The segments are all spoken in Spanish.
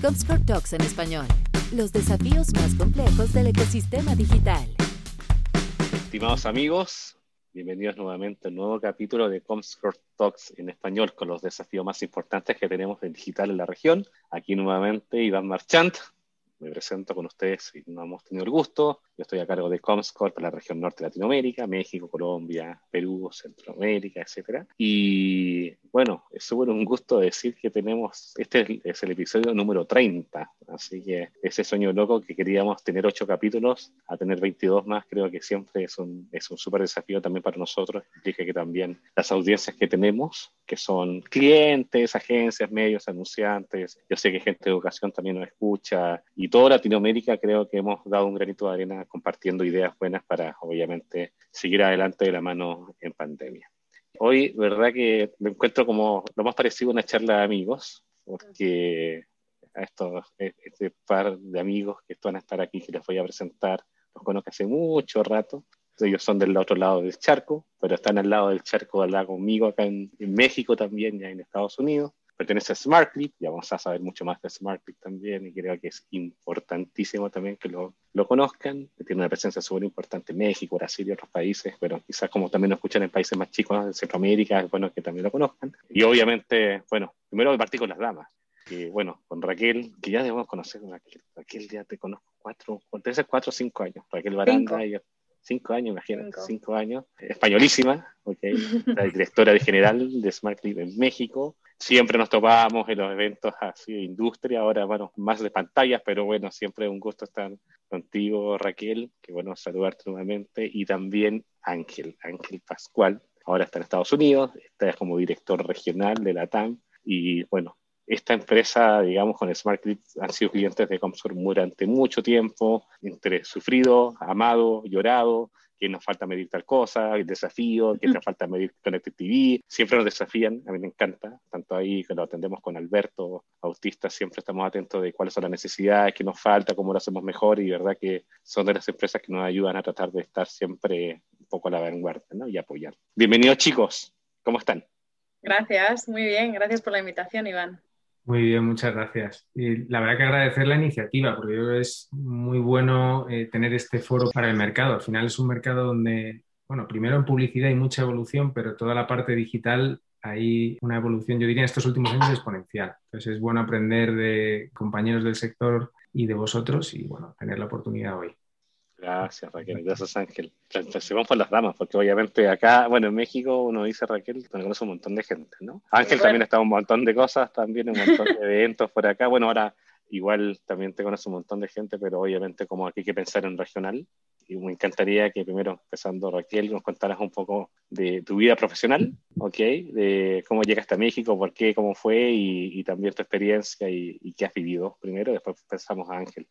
Comscore Talks en español. Los desafíos más complejos del ecosistema digital. Estimados amigos, bienvenidos nuevamente a un nuevo capítulo de Comscore Talks en español con los desafíos más importantes que tenemos en digital en la región. Aquí nuevamente Iván Marchant, me presento con ustedes y no hemos tenido el gusto. Yo estoy a cargo de Comscore para la región norte de Latinoamérica, México, Colombia, Perú, Centroamérica, etc. Y bueno, es súper un gusto decir que tenemos, este es el episodio número 30, así que ese sueño loco que queríamos tener 8 capítulos, a tener 22 más, creo que siempre es un, es un súper desafío también para nosotros. Implica que también las audiencias que tenemos, que son clientes, agencias, medios, anunciantes, yo sé que gente de educación también nos escucha, y toda Latinoamérica creo que hemos dado un granito de arena compartiendo ideas buenas para, obviamente, seguir adelante de la mano en pandemia. Hoy, verdad que me encuentro como lo más parecido a una charla de amigos, porque a estos, este par de amigos que van a estar aquí, que les voy a presentar, los conozco hace mucho rato. Ellos son del otro lado del charco, pero están al lado del charco, al lado conmigo acá en, en México también, ya en Estados Unidos pertenece a SmartClip, ya vamos a saber mucho más de SmartClip también, y creo que es importantísimo también que lo, lo conozcan, tiene una presencia súper importante en México, Brasil y otros países, pero quizás como también lo escuchan en países más chicos de Centroamérica, es bueno que también lo conozcan. Y obviamente, bueno, primero partir con las damas, que bueno, con Raquel, que ya debemos conocer, Raquel, Raquel ya te conozco cuatro, hace cuatro o cinco años, Raquel Baranda, cinco años, imagínate, cinco. años, españolísima, okay, la directora de general de SmartClip en México, siempre nos topábamos en los eventos así de industria, ahora bueno, más de pantallas, pero bueno, siempre un gusto estar contigo, Raquel, que bueno, saludarte nuevamente, y también Ángel, Ángel Pascual, ahora está en Estados Unidos, está como director regional de la TAM, y bueno, esta empresa, digamos, con Smart han sido clientes de Comscore durante mucho tiempo, entre sufrido, amado, llorado, que nos falta medir tal cosa, el desafío, que nos falta medir Connected TV, siempre nos desafían, a mí me encanta, tanto ahí que lo atendemos con Alberto, autista, siempre estamos atentos de cuáles son las necesidades, qué nos falta, cómo lo hacemos mejor y verdad que son de las empresas que nos ayudan a tratar de estar siempre un poco a la vanguardia ¿no? y apoyar. Bienvenidos chicos, ¿cómo están? Gracias, muy bien, gracias por la invitación Iván. Muy bien, muchas gracias. Y la verdad que agradecer la iniciativa, porque yo creo que es muy bueno eh, tener este foro para el mercado. Al final es un mercado donde, bueno, primero en publicidad hay mucha evolución, pero toda la parte digital hay una evolución, yo diría, en estos últimos años exponencial. Entonces es bueno aprender de compañeros del sector y de vosotros y, bueno, tener la oportunidad hoy. Gracias, Raquel. Gracias, Ángel. vamos por las damas, porque obviamente acá, bueno, en México uno dice Raquel, conoce un montón de gente, ¿no? Ángel también está un montón de cosas, también un montón de eventos por acá. Bueno, ahora igual también te conoce un montón de gente, pero obviamente como aquí hay que pensar en regional. Y me encantaría que primero, empezando Raquel, nos contaras un poco de tu vida profesional, ¿ok? De cómo llegaste a México, por qué, cómo fue y, también tu experiencia y, y qué has vivido primero. Después pensamos a Ángel.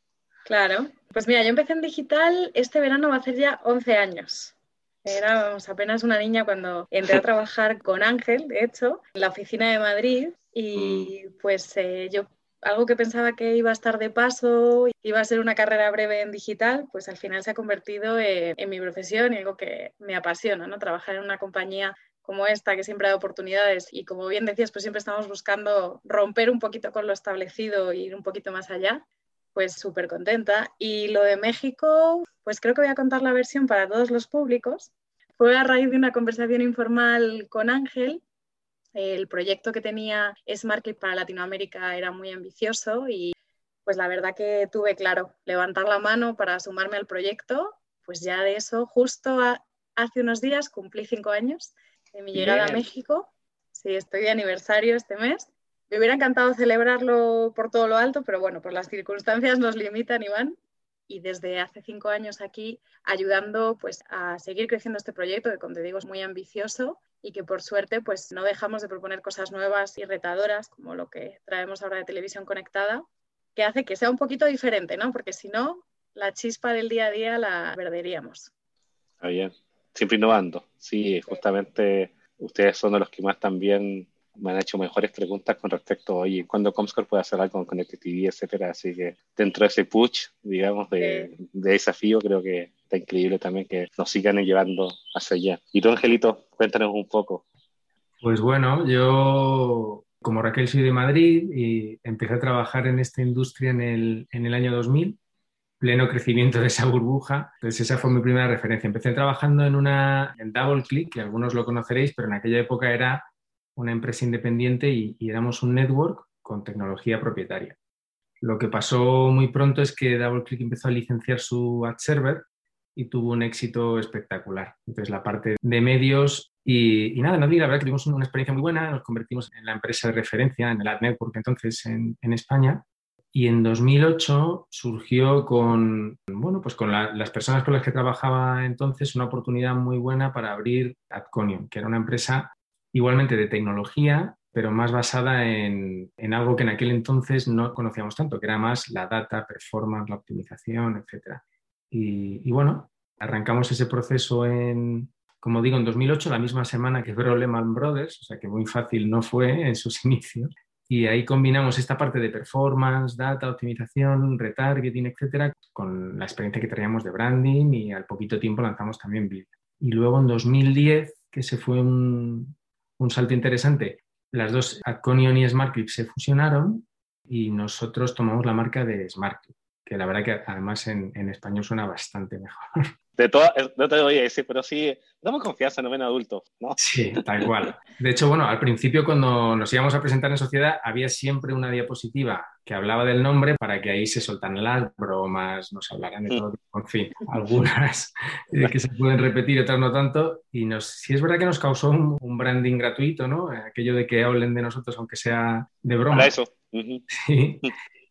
Claro, pues mira, yo empecé en digital, este verano va a ser ya 11 años. Era apenas una niña cuando entré a trabajar con Ángel, de hecho, en la oficina de Madrid y mm. pues eh, yo algo que pensaba que iba a estar de paso, iba a ser una carrera breve en digital, pues al final se ha convertido en, en mi profesión y algo que me apasiona, ¿no? Trabajar en una compañía como esta, que siempre da oportunidades y como bien decías, pues siempre estamos buscando romper un poquito con lo establecido e ir un poquito más allá pues súper contenta. Y lo de México, pues creo que voy a contar la versión para todos los públicos. Fue a raíz de una conversación informal con Ángel. El proyecto que tenía Smart para Latinoamérica era muy ambicioso y pues la verdad que tuve claro levantar la mano para sumarme al proyecto. Pues ya de eso, justo hace unos días cumplí cinco años de mi llegada a México. Sí, estoy de aniversario este mes me hubiera encantado celebrarlo por todo lo alto, pero bueno, por las circunstancias nos limitan, Iván. Y desde hace cinco años aquí ayudando pues, a seguir creciendo este proyecto, que como te digo es muy ambicioso y que por suerte pues, no dejamos de proponer cosas nuevas y retadoras, como lo que traemos ahora de televisión conectada, que hace que sea un poquito diferente, ¿no? Porque si no, la chispa del día a día la perderíamos. Está bien, siempre innovando. Sí, justamente ustedes son de los que más también me han hecho mejores preguntas con respecto a, oye, ¿cuándo Comscore puede hacer algo con Connected TV, etcétera? Así que dentro de ese push, digamos, de, desafío, creo que está increíble también que nos sigan llevando hacia allá. Y tú, Angelito, cuéntanos un poco. Pues bueno, yo Como Raquel soy de Madrid y empecé a trabajar en esta industria en el, en el año 2000 pleno crecimiento de esa burbuja. Entonces esa fue mi primera referencia. Empecé trabajando en una en DoubleClick, que algunos lo conoceréis, pero en aquella época era una empresa independiente y, éramos un network con tecnología propietaria. Lo que pasó muy pronto es que DoubleClick empezó a licenciar su ad server y tuvo un éxito espectacular. Entonces la parte de medios y, nada, no la verdad que tuvimos una experiencia muy buena, nos convertimos en la empresa de referencia, en el ad network entonces en, en España y en 2008 surgió con, bueno, pues con las personas con las que trabajaba entonces una oportunidad muy buena para abrir Adconium, que era una empresa igualmente de tecnología, pero más basada en, en, algo que en aquel entonces no conocíamos tanto, que era más la data, performance, la optimización, etc. Y, y bueno, arrancamos ese proceso en, como digo, en 2008, la misma semana que quebró Lehman Brothers, o sea que muy fácil no fue en sus inicios. Y ahí combinamos esta parte de performance, data, optimización, retargeting, etcétera, con la experiencia que traíamos de branding y al poquito tiempo lanzamos también Build. Y luego en 2010, que se fue un, un salto interesante, las dos Adconion y SmartClip se fusionaron y nosotros tomamos la marca de SmartClip, que la verdad que además en, en español suena bastante mejor. De todo, no te voy a decir, pero sí, damos confianza, no ven adultos, ¿no? Sí, tal cual. De hecho, bueno, al principio cuando nos íbamos a presentar en sociedad había siempre una diapositiva que hablaba del nombre para que ahí se soltaran las bromas, nos hablaran de todo, en fin, algunas que se pueden repetir, otras no tanto. Y nos, sí es verdad que nos causó un, branding gratuito, ¿no? Aquello de que hablen de nosotros aunque sea de broma. Para eso. Sí.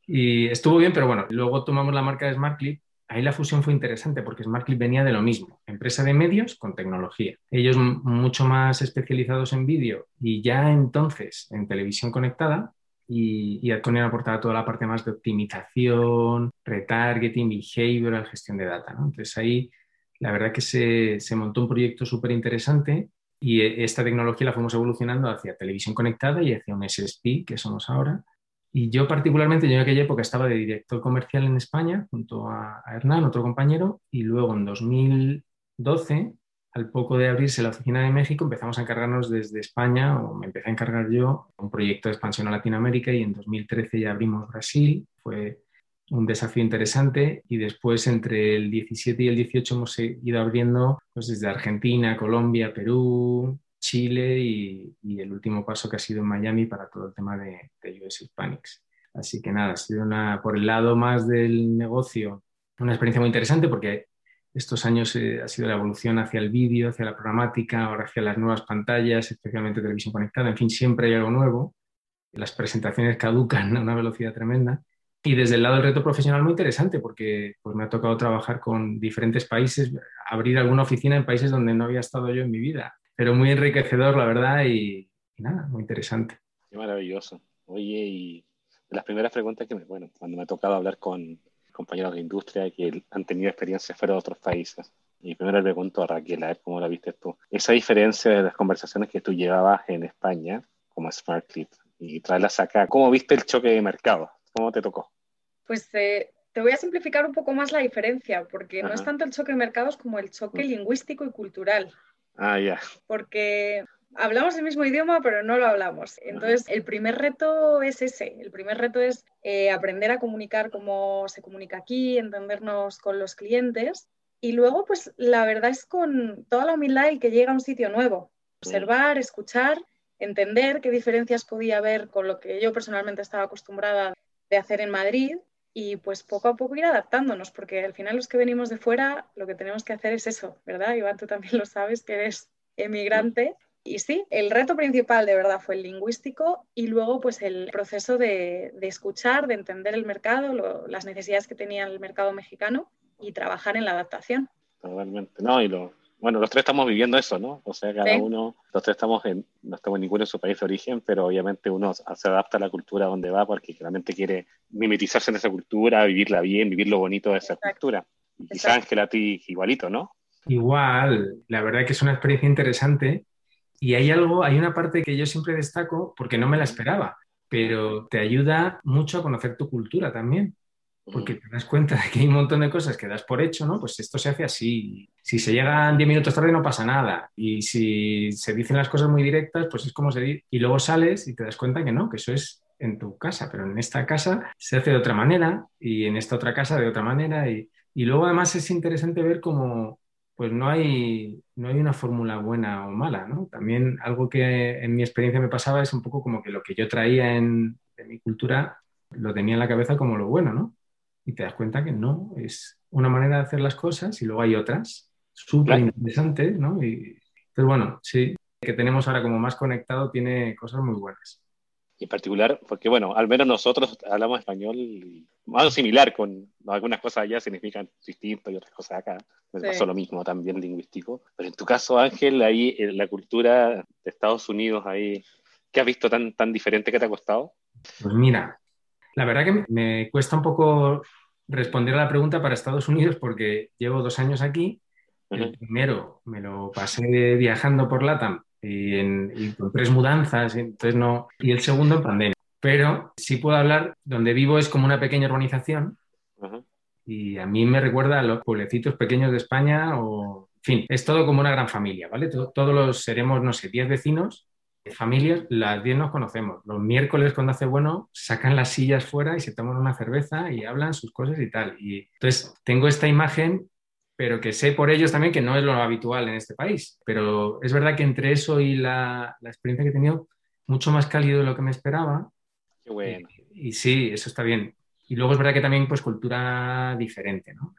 Y estuvo bien, pero bueno, luego tomamos la marca de SmartClip ahí la fusión fue interesante porque SmartClip venía de lo mismo, empresa de medios con tecnología. Ellos mucho más especializados en vídeo y ya entonces en televisión conectada y, y Adconian aportaba toda la parte más de optimización, retargeting, behavioral, gestión de data. Entonces ahí la verdad que se, se montó un proyecto súper interesante y esta tecnología la fuimos evolucionando hacia televisión conectada y hacia un SSP que somos ahora y yo particularmente, yo en aquella época estaba de director comercial en España junto a, Hernán, otro compañero, y luego en 2012, al poco de abrirse la oficina de México, empezamos a encargarnos desde España, o me empecé a encargar yo, un proyecto de expansión a Latinoamérica y en 2013 ya abrimos Brasil, fue un desafío interesante y después entre el 17 y el 18 hemos ido abriendo pues, desde Argentina, Colombia, Perú, Chile y, el último paso que ha sido en Miami para todo el tema de, US Hispanics. Así que nada, ha sido una, por el lado más del negocio, una experiencia muy interesante porque estos años eh, ha sido la evolución hacia el vídeo, hacia la programática, ahora hacia las nuevas pantallas, especialmente televisión conectada, en fin, siempre hay algo nuevo. Las presentaciones caducan a una velocidad tremenda. Y desde el lado del reto profesional muy interesante porque pues, me ha tocado trabajar con diferentes países, abrir alguna oficina en países donde no había estado yo en mi vida pero muy enriquecedor, la verdad, y, nada, muy interesante. Qué maravilloso. Oye, y de las primeras preguntas que me, bueno, cuando me ha tocado hablar con compañeros de industria que han tenido experiencias fuera de otros países. Y primero le pregunto a Raquel, a ver cómo la viste tú. Esa diferencia de las conversaciones que tú llevabas en España como Smart Clip y traerlas acá, ¿cómo viste el choque de mercado? ¿Cómo te tocó? Pues eh, te voy a simplificar un poco más la diferencia, porque no es tanto el choque de mercados como el choque lingüístico y cultural. Ah, ya. Porque hablamos el mismo idioma, pero no lo hablamos. Entonces, el primer reto es ese. El primer reto es eh, aprender a comunicar como se comunica aquí, entendernos con los clientes. Y luego, pues la verdad es con toda la humildad el que llega a un sitio nuevo. Observar, escuchar, entender qué diferencias podía haber con lo que yo personalmente estaba acostumbrada de hacer en Madrid y pues poco a poco ir adaptándonos, porque al final los que venimos de fuera lo que tenemos que hacer es eso, ¿verdad? Iván, tú también lo sabes, que eres emigrante. Y sí, el reto principal de verdad fue el lingüístico y luego pues el proceso de, escuchar, de entender el mercado, las necesidades que tenía el mercado mexicano y trabajar en la adaptación. Totalmente, no, y lo, bueno, los tres estamos viviendo eso, ¿no? O sea, cada uno, los tres estamos en, no estamos ninguno en su país de origen, pero obviamente uno se adapta a la cultura donde va porque realmente quiere mimetizarse en esa cultura, vivirla bien, vivir lo bonito de esa cultura. Y quizás Ángela a ti igualito, ¿no? Igual, la verdad que es una experiencia interesante y hay algo, hay una parte que yo siempre destaco porque no me la esperaba, pero te ayuda mucho a conocer tu cultura también. Porque te das cuenta de que hay un montón de cosas que das por hecho, ¿no? Pues esto se hace así. Si se llegan 10 minutos tarde no pasa nada. Y si se dicen las cosas muy directas, pues es como se dice. Y luego sales y te das cuenta que no, que eso es en tu casa, pero en esta casa se hace de otra manera y en esta otra casa de otra manera. Y, y luego además es interesante ver cómo pues no hay, no hay una fórmula buena o mala, ¿no? También algo que en mi experiencia me pasaba es un poco como que lo que yo traía en, en mi cultura lo tenía en la cabeza como lo bueno, ¿no? Y te das cuenta que no, es una manera de hacer las cosas y luego hay otras súper interesantes, ¿no? Y, entonces, bueno, sí, que tenemos ahora como más conectado tiene cosas muy buenas. Y en particular, porque bueno, al menos nosotros hablamos español más similar, con algunas cosas allá significan distinto y otras cosas acá. Me pasó lo mismo también lingüístico. Pero en tu caso, Ángel, ahí en la cultura de Estados Unidos, ahí, ¿qué has visto tan, tan diferente que te ha costado? Pues mira, la verdad que me cuesta un poco responder a la pregunta para Estados Unidos porque llevo dos años aquí. El primero me lo pasé viajando por LATAM y, con tres mudanzas, entonces no, y el segundo en pandemia. Pero sí puedo hablar, donde vivo es como una pequeña urbanización y a mí me recuerda a los pueblecitos pequeños de España o, en fin, es todo como una gran familia, ¿vale? Todos los seremos, no sé, 10 vecinos familias, las 10 nos conocemos. Los miércoles, cuando hace bueno, sacan las sillas fuera y se toman una cerveza y hablan sus cosas y tal. Y entonces tengo esta imagen, pero que sé por ellos también que no es lo habitual en este país. Pero es verdad que entre eso y la, experiencia que he tenido, mucho más cálido de lo que me esperaba. Qué bueno. Y, sí, eso está bien. Y luego es verdad que también, pues, cultura diferente, ¿no?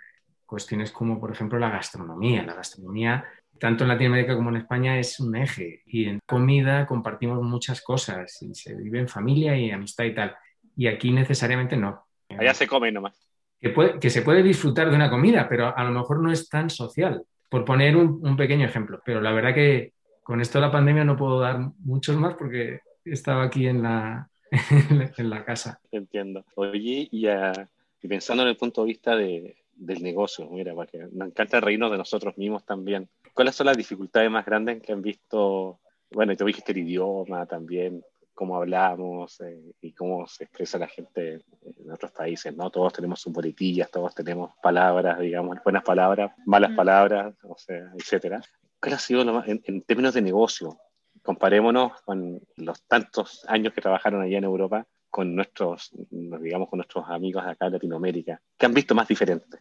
Cuestiones como, por ejemplo, la gastronomía. La gastronomía tanto en Latinoamérica como en España es un eje y en comida compartimos muchas cosas y se vive en familia y amistad y tal. Y aquí necesariamente no. Allá se come nomás. Que, que se puede disfrutar de una comida, pero a lo mejor no es tan social, por poner un, pequeño ejemplo. Pero la verdad que con esto de la pandemia no puedo dar muchos más porque estaba aquí en la, en la casa. Entiendo. Oye, y, uh, y pensando en el punto de vista de, del negocio, mira, porque nos encanta reírnos de nosotros mismos también. ¿Cuáles son las dificultades más grandes que han visto? Bueno, te dijiste el idioma también, cómo hablamos eh, y cómo se expresa la gente en otros países, ¿no? Todos tenemos sus boletillas, todos tenemos palabras, digamos, buenas palabras, malas palabras, o sea, etcétera. ¿Cuál ha sido lo más, en, en, términos de negocio? Comparémonos con los tantos años que trabajaron allá en Europa con nuestros, digamos, con nuestros amigos de acá en Latinoamérica? ¿Qué han visto más diferente?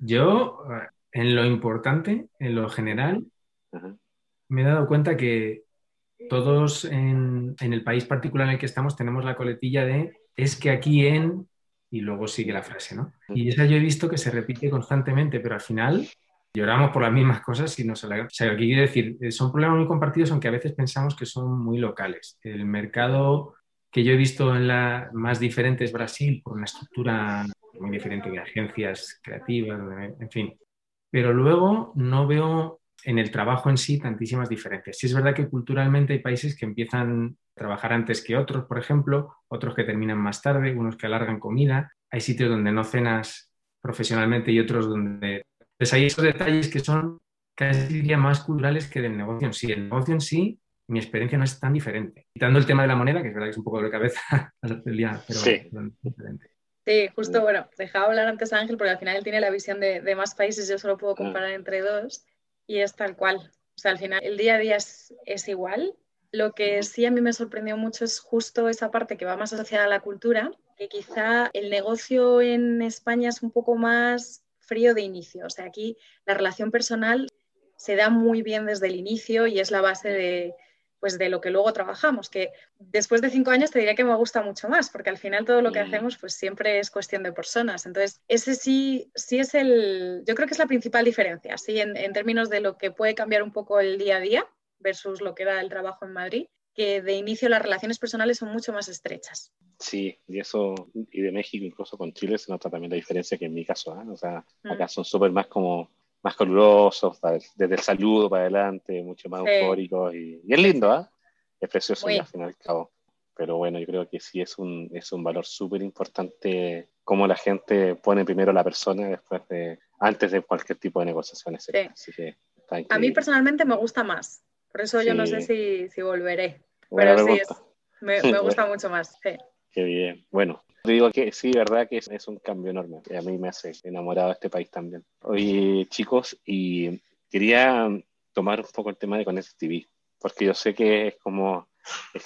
Yo, en lo importante, en lo general, me he dado cuenta que todos en, en, el país particular en el que estamos tenemos la coletilla de es que aquí en y luego sigue la frase, ¿no? Y esa yo he visto que se repite constantemente, pero al final lloramos por las mismas cosas y no se la... O sea, aquí quiero decir, son problemas muy compartidos, aunque a veces pensamos que son muy locales. El mercado que yo he visto en la más diferente es Brasil, por una estructura muy diferente de agencias creativas, en fin. Pero luego no veo en el trabajo en sí tantísimas diferencias. Sí es verdad que culturalmente hay países que empiezan a trabajar antes que otros, por ejemplo, otros que terminan más tarde, unos que alargan comida, hay sitios donde no cenas profesionalmente y otros donde... Pues hay esos detalles que son casi diría más culturales que del negocio en sí. El negocio en sí mi experiencia no es tan diferente. Quitando el tema de la moneda, que es verdad que es un poco de cabeza, pero sí. diferente. Sí, justo, bueno, dejaba hablar antes a Ángel porque al final él tiene la visión de, de, más países, yo solo puedo comparar entre dos y es tal cual. O sea, al final el día a día es, es igual. Lo que sí a mí me sorprendió mucho es justo esa parte que va más asociada a la cultura, que quizá el negocio en España es un poco más frío de inicio. O sea, aquí la relación personal se da muy bien desde el inicio y es la base de, pues de lo que luego trabajamos, que después de cinco años te diría que me gusta mucho más, porque al final todo lo que hacemos pues siempre es cuestión de personas. Entonces, ese sí, sí es el, yo creo que es la principal diferencia, sí, en, en términos de lo que puede cambiar un poco el día a día versus lo que era el trabajo en Madrid, que de inicio las relaciones personales son mucho más estrechas. Sí, y eso, y de México incluso con Chile se nota también la diferencia que en mi caso, ¿eh? o sea, acá mm. son súper más como más calurosos, desde el saludo para adelante, mucho más eufóricos y, es lindo, ¿ah? Es precioso al fin y al cabo. Pero bueno, yo creo que sí es un, es un valor súper importante cómo la gente pone primero a la persona después de, antes de cualquier tipo de negociaciones. a mí personalmente me gusta más, por eso yo no sé si, si volveré. pero sí, me, me, gusta mucho más. Qué bien. Bueno, te digo que sí, verdad que es, un cambio enorme. A mí me hace enamorado de este país también. Oye, chicos, y quería tomar un poco el tema de Connect TV, porque yo sé que es como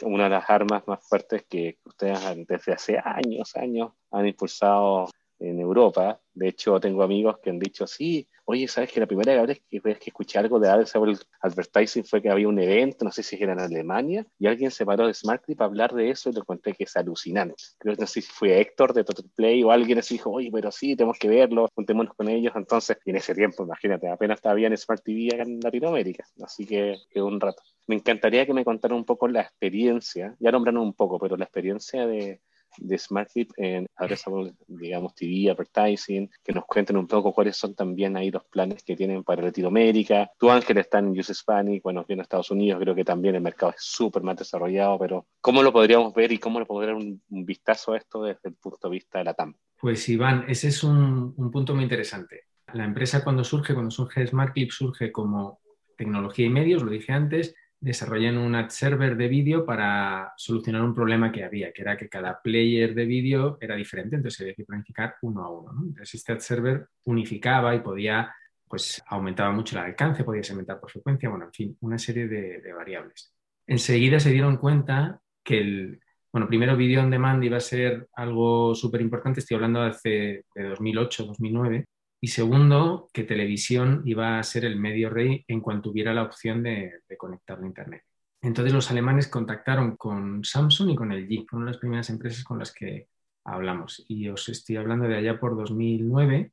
una de las armas más fuertes que ustedes desde hace años, años han impulsado en Europa. De hecho, tengo amigos que han dicho, sí, oye, ¿sabes que la primera vez que, que escuché algo de Advertising Advertising fue que había un evento, no sé si era en Alemania, y alguien se paró de SmartClip a hablar de eso y le conté que es alucinante. Creo que no sé si fue Héctor de Total Play o alguien así dijo, oye, pero sí, tenemos que verlo, juntémonos con ellos. Entonces, en ese tiempo, imagínate, apenas estaba en Smart TV en Latinoamérica, así que es un rato. Me encantaría que me contaran un poco la experiencia, ya nombraron un poco, pero la experiencia de de SmartClip en Addressable, digamos, TV, Advertising, que nos cuenten un poco cuáles son también ahí los planes que tienen para Latinoamérica. Tu Ángel está en Use Hispanic, bueno, viene a Estados Unidos, creo que también el mercado es súper más desarrollado, pero ¿cómo lo podríamos ver y cómo le podría dar un, vistazo a esto desde el punto de vista de la TAM? Pues Iván, ese es un, un punto muy interesante. La empresa cuando surge, cuando surge SmartClip, surge como tecnología y medios, lo dije antes, desarrollan un ad server de vídeo para solucionar un problema que había, que era que cada player de vídeo era diferente, entonces había que planificar uno a uno. Entonces este ad server unificaba y podía, pues aumentaba mucho el alcance, podía segmentar por frecuencia, bueno, en fin, una serie de, variables. Enseguida se dieron cuenta que el, bueno, primero video on demand iba a ser algo súper importante, estoy hablando de hace de 2008, 2009, y segundo, que televisión iba a ser el medio rey en cuanto hubiera la opción de, conectarlo a Internet. Entonces los alemanes contactaron con Samsung y con LG, fueron las primeras empresas con las que hablamos. Y os estoy hablando de allá por 2009,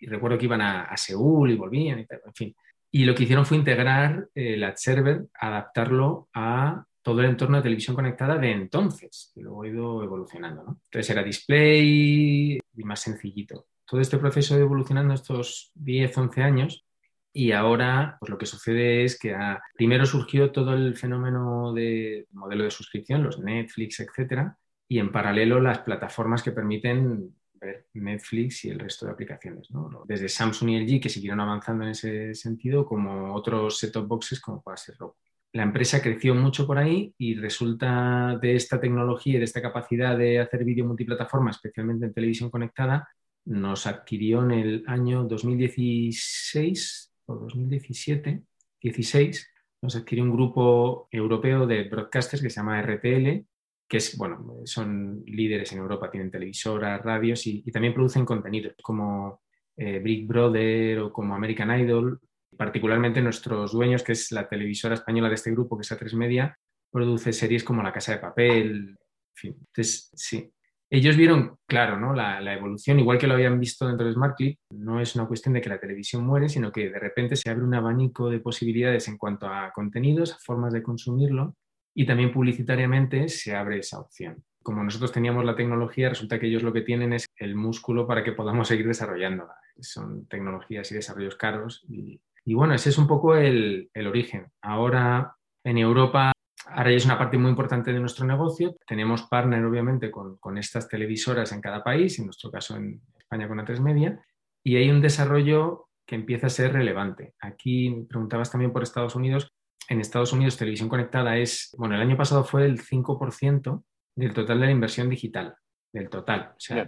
y recuerdo que iban a, Seúl y volvían y tal, en fin. Y lo que hicieron fue integrar el ad server, adaptarlo a todo el entorno de televisión conectada de entonces, y luego ha ido evolucionando. Entonces era display y más sencillito todo este proceso ha evolucionando estos 10, 11 años y ahora pues lo que sucede es que primero surgió todo el fenómeno de modelo de suscripción, los Netflix, etcétera, y en paralelo las plataformas que permiten ver Netflix y el resto de aplicaciones, desde Samsung y LG que siguieron avanzando en ese sentido, como otros set-top boxes como puede ser Roku. La empresa creció mucho por ahí y resulta de esta tecnología y de esta capacidad de hacer vídeo multiplataforma, especialmente en televisión conectada, nos adquirió en el año 2016 o 2017, 16, nos adquirió un grupo europeo de broadcasters que se llama RTL, que es, bueno, son líderes en Europa, tienen televisoras, radios y, también producen contenidos como eh, Big Brother o como American Idol. Particularmente nuestros dueños, que es la televisora española de este grupo, que es A3 Media, produce series como La Casa de Papel, en fin. Entonces, sí, ellos vieron, claro, ¿no? la, evolución, igual que lo habían visto dentro de SmartClip, no es una cuestión de que la televisión muere, sino que de repente se abre un abanico de posibilidades en cuanto a contenidos, a formas de consumirlo, y también publicitariamente se abre esa opción. Como nosotros teníamos la tecnología, resulta que ellos lo que tienen es el músculo para que podamos seguir desarrollándola. Son tecnologías y desarrollos caros. Y, bueno, ese es un poco el origen. Ahora en Europa Ahora ya es una parte muy importante de nuestro negocio. Tenemos partner, obviamente, con, estas televisoras en cada país, en nuestro caso en España con A3 Media, y hay un desarrollo que empieza a ser relevante. Aquí preguntabas también por Estados Unidos. En Estados Unidos, televisión conectada es, bueno, el año pasado fue el 5% del total de la inversión digital, del total. O sea,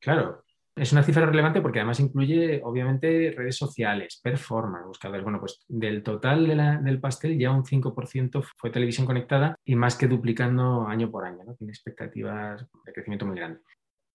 claro, es una cifra relevante porque además incluye, obviamente, redes sociales, performance, buscadores. Bueno, pues del total del pastel ya un 5% fue televisión conectada y más que duplicando año por año, ¿no? Tiene expectativas de crecimiento muy grande.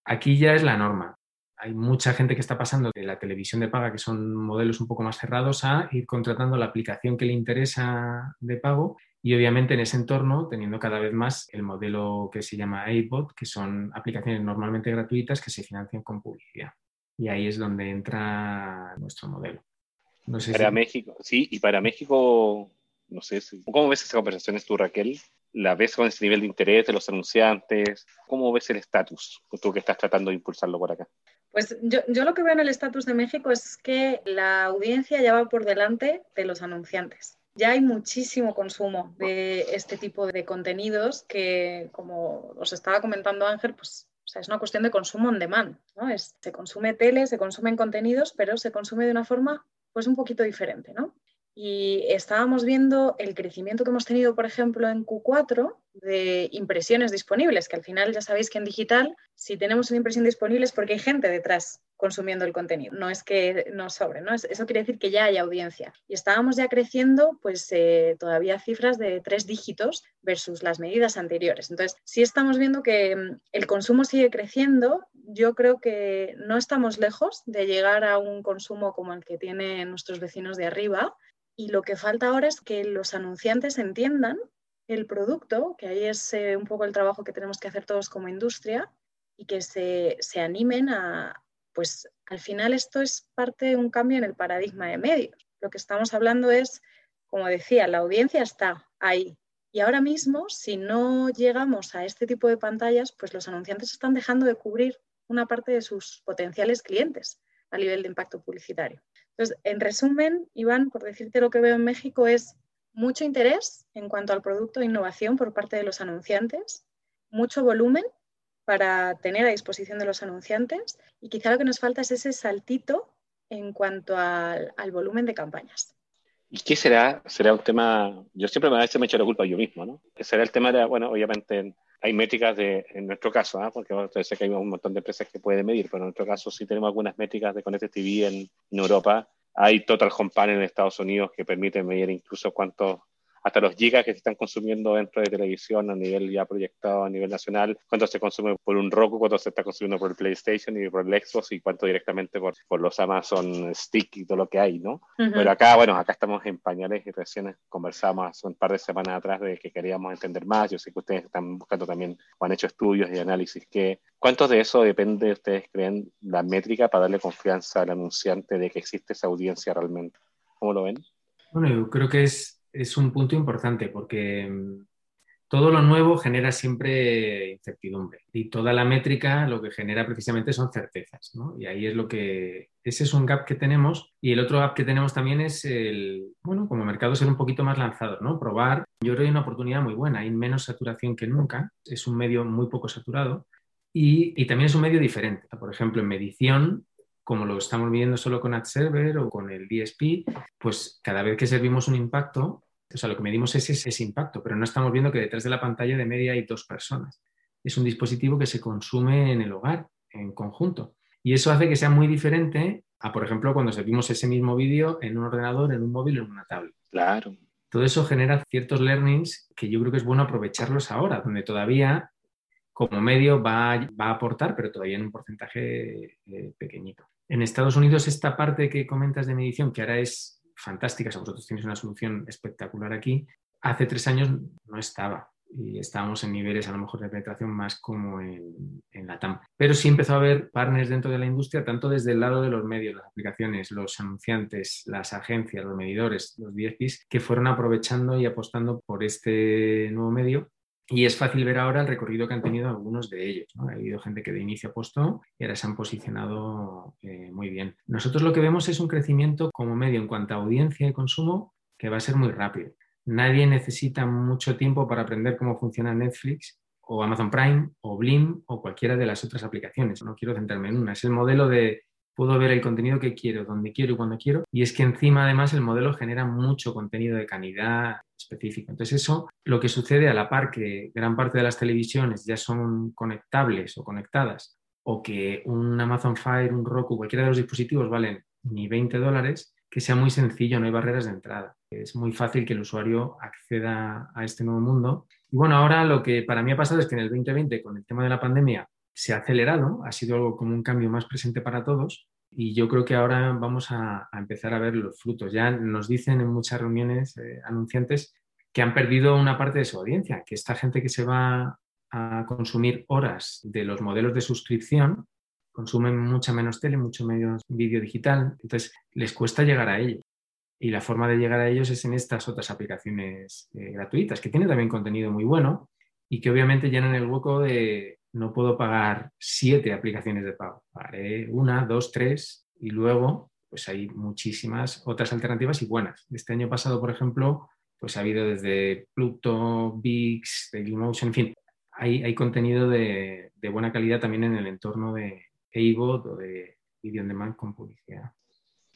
Aquí ya es la norma. Hay mucha gente que está pasando de la televisión de paga, que son modelos un poco más cerrados, a ir contratando la aplicación que le interesa de pago y obviamente en ese entorno teniendo cada vez más el modelo que se llama AIBOT, que son aplicaciones normalmente gratuitas que se financian con publicidad. Y ahí es donde entra nuestro modelo. para México, sí, y para México, no sé, ¿cómo ves esas conversaciones tú, Raquel? ¿La ves con ese nivel de interés de los anunciantes? ¿Cómo ves el estatus, tú que estás tratando de impulsarlo por acá? Pues yo, yo lo que veo en el estatus de México es que la audiencia ya va por delante de los anunciantes ya hay muchísimo consumo de este tipo de contenidos que, como os estaba comentando Ángel, pues es una cuestión de consumo on demand. ¿no? se consume tele, se consumen contenidos, pero se consume de una forma pues un poquito diferente. ¿no? y estábamos viendo el crecimiento que hemos tenido, por ejemplo, en Q4 de impresiones disponibles, que al final ya sabéis que en digital, si tenemos una impresión disponible es porque hay gente detrás consumiendo el contenido, no es que nos sobre, ¿no? Eso quiere decir que ya hay audiencia. Y estábamos ya creciendo, pues eh, todavía cifras de tres dígitos versus las medidas anteriores. Entonces, si estamos viendo que mm, el consumo sigue creciendo, yo creo que no estamos lejos de llegar a un consumo como el que tienen nuestros vecinos de arriba y lo que falta ahora es que los anunciantes entiendan el producto, que ahí es eh, un poco el trabajo que tenemos que hacer todos como industria, y que se, se, animen a, pues al final esto es parte de un cambio en el paradigma de medios. Lo que estamos hablando es, como decía, la audiencia está ahí. Y ahora mismo, si no llegamos a este tipo de pantallas, pues los anunciantes están dejando de cubrir una parte de sus potenciales clientes a nivel de impacto publicitario. Entonces, en resumen, Iván, por decirte lo que veo en México es mucho interés en cuanto al producto e innovación por parte de los anunciantes, mucho volumen para tener a disposición de los anunciantes y quizá lo que nos falta es ese saltito en cuanto al, volumen de campañas. ¿Y qué será? Será un tema, yo siempre me, a veces me echo la culpa yo mismo, ¿no? Será el tema de, bueno, obviamente hay métricas de, en nuestro caso, ¿ah? porque bueno, sé que hay un montón de empresas que pueden medir, pero en nuestro caso sí tenemos algunas métricas de Connected TV en, en Europa. Hay Total Home Panel en Estados Unidos que permiten medir incluso cuántos hasta los gigas que se están consumiendo dentro de televisión a nivel ya proyectado a nivel nacional, cuánto se consume por un Roku, cuánto se está consumiendo por el PlayStation y por el Xbox y cuánto directamente por, por los Amazon Stick y todo lo que hay, ¿no? Pero acá, bueno, acá estamos en pañales y recién conversamos hace un par de semanas atrás de que queríamos entender más. Yo sé que ustedes están buscando también o han hecho estudios y análisis. Que, ¿Cuánto de eso depende, ustedes creen, la métrica para darle confianza al anunciante de que existe esa audiencia realmente? ¿Cómo lo ven? Bueno, yo creo que es es un punto importante porque mm, todo lo nuevo genera siempre incertidumbre y toda la métrica lo que genera precisamente son certezas, ¿no? Y ahí es lo que, ese es un gap que tenemos y el otro gap que tenemos también es el, bueno, como mercado ser un poquito más lanzado, ¿no? Probar, yo creo que hay una oportunidad muy buena, hay menos saturación que nunca, es un medio muy poco saturado y, y también es un medio diferente. Por ejemplo, en medición como lo estamos viendo solo con AdServer o con el DSP, pues cada vez que servimos un impacto, o sea, lo que medimos es ese, impacto, pero no estamos viendo que detrás de la pantalla de media hay dos personas. Es un dispositivo que se consume en el hogar, en conjunto. Y eso hace que sea muy diferente a, por ejemplo, cuando servimos ese mismo vídeo en un ordenador, en un móvil o en una tablet. Claro. Todo eso genera ciertos learnings que yo creo que es bueno aprovecharlos ahora, donde todavía como medio va, a aportar, pero todavía en un porcentaje eh, pequeñito. En Estados Unidos, esta parte que comentas de medición, que ahora es fantástica, o vosotros tenéis una solución espectacular aquí, hace tres años no estaba y estábamos en niveles a lo mejor de penetración más como en, en, la TAM. Pero sí empezó a haber partners dentro de la industria, tanto desde el lado de los medios, las aplicaciones, los anunciantes, las agencias, los medidores, los DSPs, que fueron aprovechando y apostando por este nuevo medio y es fácil ver ahora el recorrido que han tenido algunos de ellos. Ha habido gente que de inicio apostó y ahora se han posicionado eh, muy bien. Nosotros lo que vemos es un crecimiento como medio en cuanto a audiencia y consumo que va a ser muy rápido. Nadie necesita mucho tiempo para aprender cómo funciona Netflix o Amazon Prime o Blim o cualquiera de las otras aplicaciones. No quiero centrarme en una. Es el modelo de puedo ver el contenido que quiero, donde quiero y cuando quiero. Y es que encima además el modelo genera mucho contenido de calidad específica. Entonces eso, lo que sucede a la par que gran parte de las televisiones ya son conectables o conectadas o que un Amazon Fire, un Roku, cualquiera de los dispositivos valen ni 20 dólares, que sea muy sencillo, no hay barreras de entrada. Es muy fácil que el usuario acceda a este nuevo mundo. Y bueno, ahora lo que para mí ha pasado es que en el 2020, con el tema de la pandemia, se ha acelerado, ha sido algo como un cambio más presente para todos y yo creo que ahora vamos a, empezar a ver los frutos. Ya nos dicen en muchas reuniones eh, anunciantes que han perdido una parte de su audiencia, que esta gente que se va a consumir horas de los modelos de suscripción consumen mucha menos tele, mucho menos vídeo digital, entonces les cuesta llegar a ellos. Y la forma de llegar a ellos es en estas otras aplicaciones eh, gratuitas, que tienen también contenido muy bueno y que obviamente llenan el hueco de, no puedo pagar siete aplicaciones de pago. Pagaré una, dos, tres y luego pues hay muchísimas otras alternativas y buenas. Este año pasado, por ejemplo, pues ha habido desde Pluto, VIX, Dailymotion, en fin, hay, hay contenido de, de, buena calidad también en el entorno de AVOD o de Video On Demand con publicidad.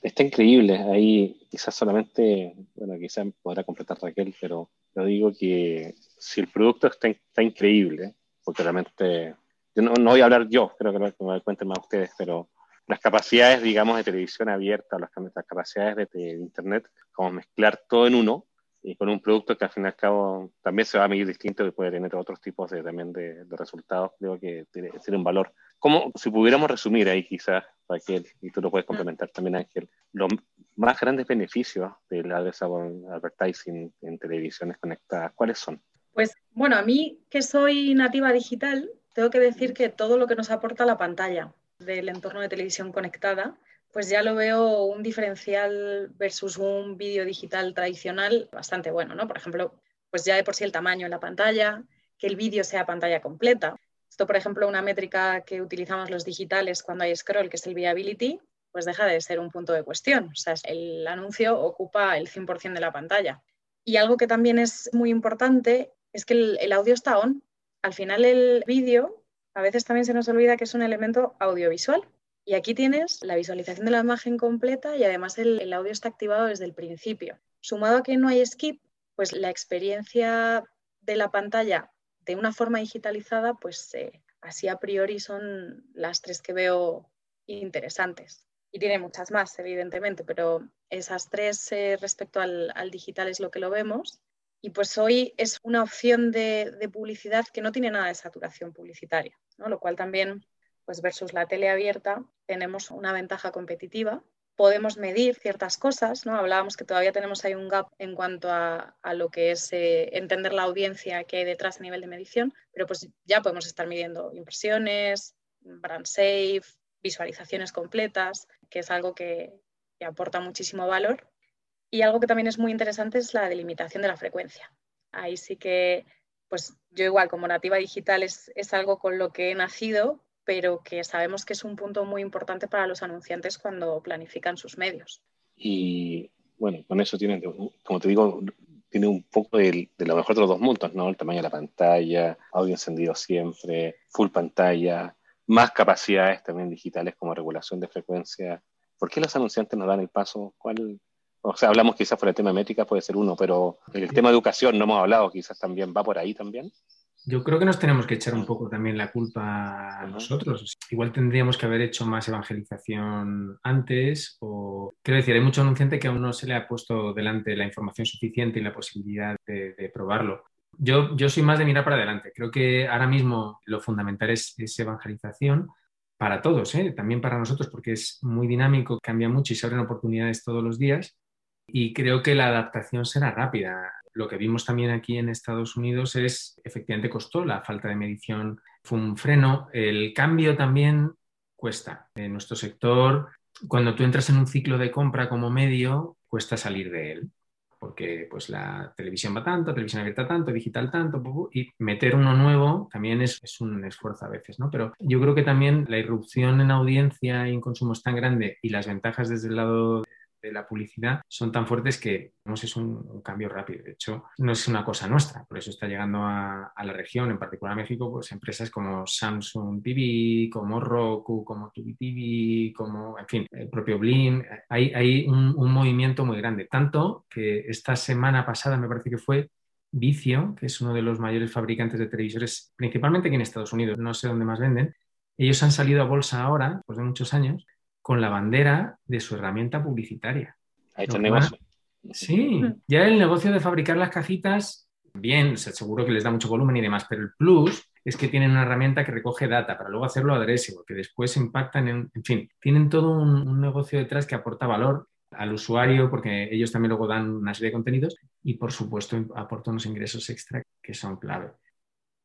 Está increíble. Ahí quizás solamente, bueno, quizás podrá completar Raquel, pero yo digo que si el producto está, está increíble, porque realmente, yo no, no, voy a hablar yo, creo que me cuenten más ustedes, pero las capacidades, digamos, de televisión abierta, las, las capacidades de, de, Internet, como mezclar todo en uno y con un producto que al fin y al cabo también se va a medir distinto y puede tener otros tipos de, también de, de resultados, creo que tiene, tiene, un valor. Como si pudiéramos resumir ahí quizás, Raquel, y tú lo puedes complementar también, Ángel, los más grandes beneficios del advertising en televisiones conectadas, ¿cuáles son? Pues bueno, a mí que soy nativa digital, tengo que decir que todo lo que nos aporta la pantalla del entorno de televisión conectada, pues ya lo veo un diferencial versus un vídeo digital tradicional bastante bueno, ¿no? Por ejemplo, pues ya de por sí el tamaño en la pantalla, que el vídeo sea pantalla completa. Esto, por ejemplo, una métrica que utilizamos los digitales cuando hay scroll, que es el viability, pues deja de ser un punto de cuestión. O sea, el anuncio ocupa el 100% de la pantalla. Y algo que también es muy importante es que el, audio está on. Al final el vídeo a veces también se nos olvida que es un elemento audiovisual. Y aquí tienes la visualización de la imagen completa y además el, el audio está activado desde el principio. Sumado a que no hay skip, pues la experiencia de la pantalla de una forma digitalizada, pues eh, así a priori son las tres que veo interesantes. Y tiene muchas más, evidentemente, pero esas tres eh, respecto al, al, digital es lo que lo vemos. Y pues hoy es una opción de, publicidad que no tiene nada de saturación publicitaria, ¿no? lo cual también, pues versus la tele abierta, tenemos una ventaja competitiva. Podemos medir ciertas cosas, ¿no? Hablábamos que todavía tenemos ahí un gap en cuanto a, lo que es eh, entender la audiencia que hay detrás a nivel de medición, pero pues ya podemos estar midiendo impresiones, brand safe, visualizaciones completas, que es algo que aporta muchísimo valor y algo que también es muy interesante es la delimitación de la frecuencia. Ahí sí que, pues yo igual como nativa digital es, es algo con lo que he nacido, pero que sabemos que es un punto muy importante para los anunciantes cuando planifican sus medios. Y bueno, con eso tiene, como te digo, tiene un poco de, de, lo mejor de los dos mundos, ¿no? El tamaño de la pantalla, audio encendido siempre, full pantalla, más capacidades también digitales como regulación de frecuencia. ¿Por qué los anunciantes nos dan el paso? ¿Cuál, o sea, hablamos quizás por el tema de métrica, puede ser uno, pero el tema de educación no hemos hablado, quizás también va por ahí también. Yo creo que nos tenemos que echar un poco también la culpa a nosotros. Igual tendríamos que haber hecho más evangelización antes o, quiero decir, hay mucho anunciante que aún no se le ha puesto delante la información suficiente y la posibilidad de, de probarlo. Yo, yo soy más de mirar para adelante. Creo que ahora mismo lo fundamental es, es evangelización para todos, ¿eh? también para nosotros, porque es muy dinámico, cambia mucho y se abren oportunidades todos los días y creo que la adaptación será rápida. Lo que vimos también aquí en Estados Unidos es, efectivamente, costó la falta de medición, fue un freno. El cambio también cuesta. En nuestro sector, cuando tú entras en un ciclo de compra como medio, cuesta salir de él. Porque pues la televisión va tanto, televisión abierta tanto, digital tanto, y meter uno nuevo también es, es, un esfuerzo a veces, ¿no? Pero yo creo que también la irrupción en audiencia y en consumo es tan grande y las ventajas desde el lado de la publicidad son tan fuertes que digamos, es un, cambio rápido. De hecho, no es una cosa nuestra, por eso está llegando a, la región, en particular a México, pues empresas como Samsung TV, como Roku, como TV, como, en fin, el propio Blim. Hay, hay un, un movimiento muy grande, tanto que esta semana pasada me parece que fue Vicio, que es uno de los mayores fabricantes de televisores, principalmente aquí en Estados Unidos, no sé dónde más venden, ellos han salido a bolsa ahora, después de muchos años, con la bandera de su herramienta publicitaria. Ahí está el negocio. Sí, ya el negocio de fabricar las cajitas, bien, seguro que les da mucho volumen y demás, pero el plus es que tienen una herramienta que recoge data para luego hacerlo adresivo, que después impactan en, en fin, tienen todo un, un negocio detrás que aporta valor al usuario porque ellos también luego dan una serie de contenidos y por supuesto aportan unos ingresos extra que son clave.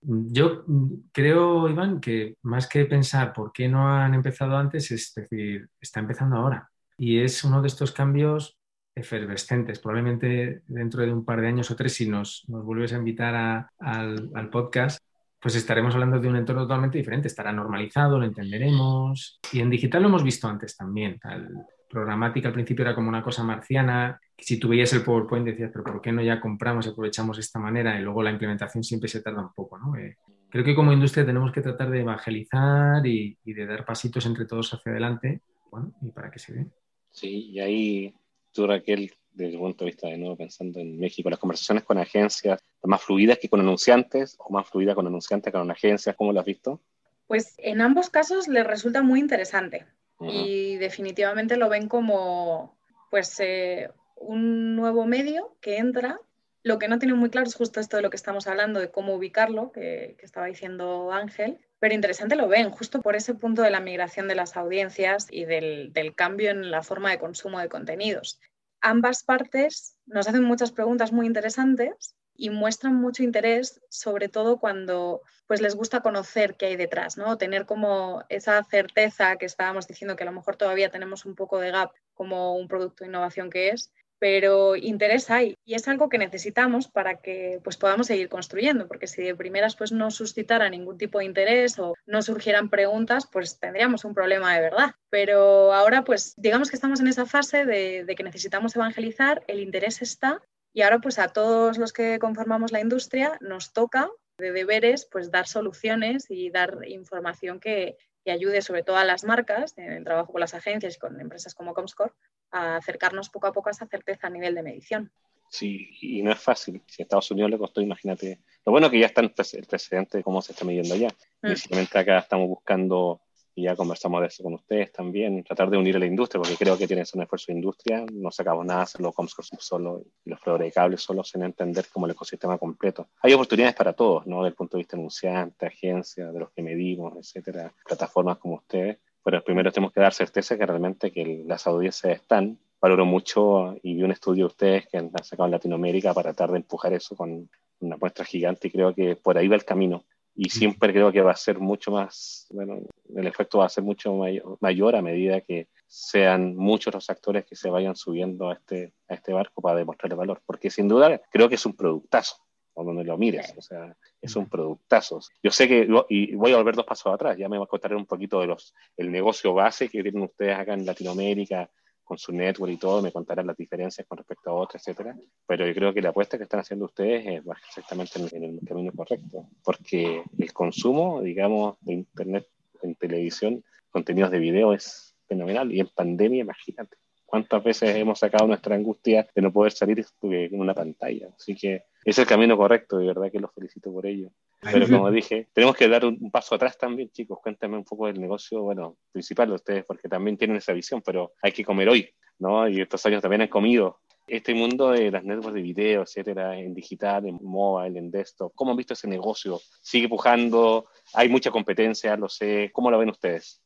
Yo creo, Iván, que más que pensar por qué no han empezado antes, es decir, está empezando ahora. Y es uno de estos cambios efervescentes. Probablemente dentro de un par de años o tres, si nos, nos vuelves a invitar a, al, al, podcast, pues estaremos hablando de un entorno totalmente diferente. Estará normalizado, lo entenderemos. Y en digital lo hemos visto antes también. El programática al principio era como una cosa marciana si tú veías el PowerPoint decías, pero ¿por qué no ya compramos y aprovechamos esta manera? Y luego la implementación siempre se tarda un poco, ¿no? Eh, creo que como industria tenemos que tratar de evangelizar y, y, de dar pasitos entre todos hacia adelante, bueno, y para que se vea. Sí, y ahí tú, Raquel, desde el punto de vista de nuevo, pensando en México, las conversaciones con agencias, más fluidas que con anunciantes o más fluidas con anunciantes que con agencias, ¿cómo lo has visto? Pues en ambos casos les resulta muy interesante y definitivamente lo ven como pues eh, un nuevo medio que entra. Lo que no tienen muy claro es justo esto de lo que estamos hablando, de cómo ubicarlo, que, estaba diciendo Ángel, pero interesante lo ven, justo por ese punto de la migración de las audiencias y del, del cambio en la forma de consumo de contenidos. Ambas partes nos hacen muchas preguntas muy interesantes y muestran mucho interés, sobre todo cuando pues les gusta conocer qué hay detrás, ¿no? Tener como esa certeza que estábamos diciendo que a lo mejor todavía tenemos un poco de gap como un producto de innovación que es, pero interés hay y es algo que necesitamos para que pues podamos seguir construyendo, porque si de primeras pues no suscitara ningún tipo de interés o no surgieran preguntas, pues tendríamos un problema de verdad. Pero ahora pues digamos que estamos en esa fase de, de que necesitamos evangelizar, el interés está y ahora pues a todos los que conformamos la industria nos toca de deberes pues dar soluciones y dar información que, ayude sobre todo a las marcas en el trabajo con las agencias y con empresas como Comscore a acercarnos poco a poco a esa certeza a nivel de medición. Sí, y no es fácil. Si a Estados Unidos le costó, imagínate. Lo bueno que ya está el precedente de cómo se está midiendo allá. Mm. acá estamos buscando y ya conversamos de eso con ustedes también, tratar de unir a la industria, porque creo que tiene que ser un esfuerzo de industria, no sacamos nada hacerlo Comscore solo y los proveedores de cables solo sin entender como el ecosistema completo. Hay oportunidades para todos, ¿no? Del punto de vista anunciante, agencia, de los que medimos, etcétera, plataformas como ustedes, pero primero tenemos que dar certeza que realmente que las audiencias están. Valoro mucho y vi un estudio de ustedes que han sacado en Latinoamérica para tratar de empujar eso con una muestra gigante y creo que por ahí va el camino y siempre creo que va a ser mucho más, bueno, el efecto va a ser mucho mayor, a medida que sean muchos los actores que se vayan subiendo a este, a este barco para demostrar el valor, porque sin duda creo que es un productazo, o donde lo mires, o sea, es un productazo. Yo sé que, y voy a volver dos pasos atrás, ya me voy a contar un poquito de los, el negocio base que tienen ustedes acá en Latinoamérica, con su network y todo, me contarán las diferencias con respecto a otras, etcétera. Pero yo creo que la apuesta que están haciendo ustedes es exactamente en, el camino correcto, porque el consumo, digamos, de Internet en televisión, contenidos de video es fenomenal y en pandemia, imagínate. ¿Cuántas veces hemos sacado nuestra angustia de no poder salir en una pantalla? Así que es el camino correcto, de verdad que los felicito por ello. Pero como dije, tenemos que dar un paso atrás también, chicos. Cuéntame un poco del negocio, bueno, principal de ustedes, porque también tienen esa visión, pero hay que comer hoy, ¿no? Y estos años también han comido. Este mundo de las networks de video, etcétera, en digital, en mobile, en desktop, ¿cómo han visto ese negocio? ¿Sigue pujando? ¿Hay mucha competencia? Lo sé. ¿Cómo lo ven ustedes?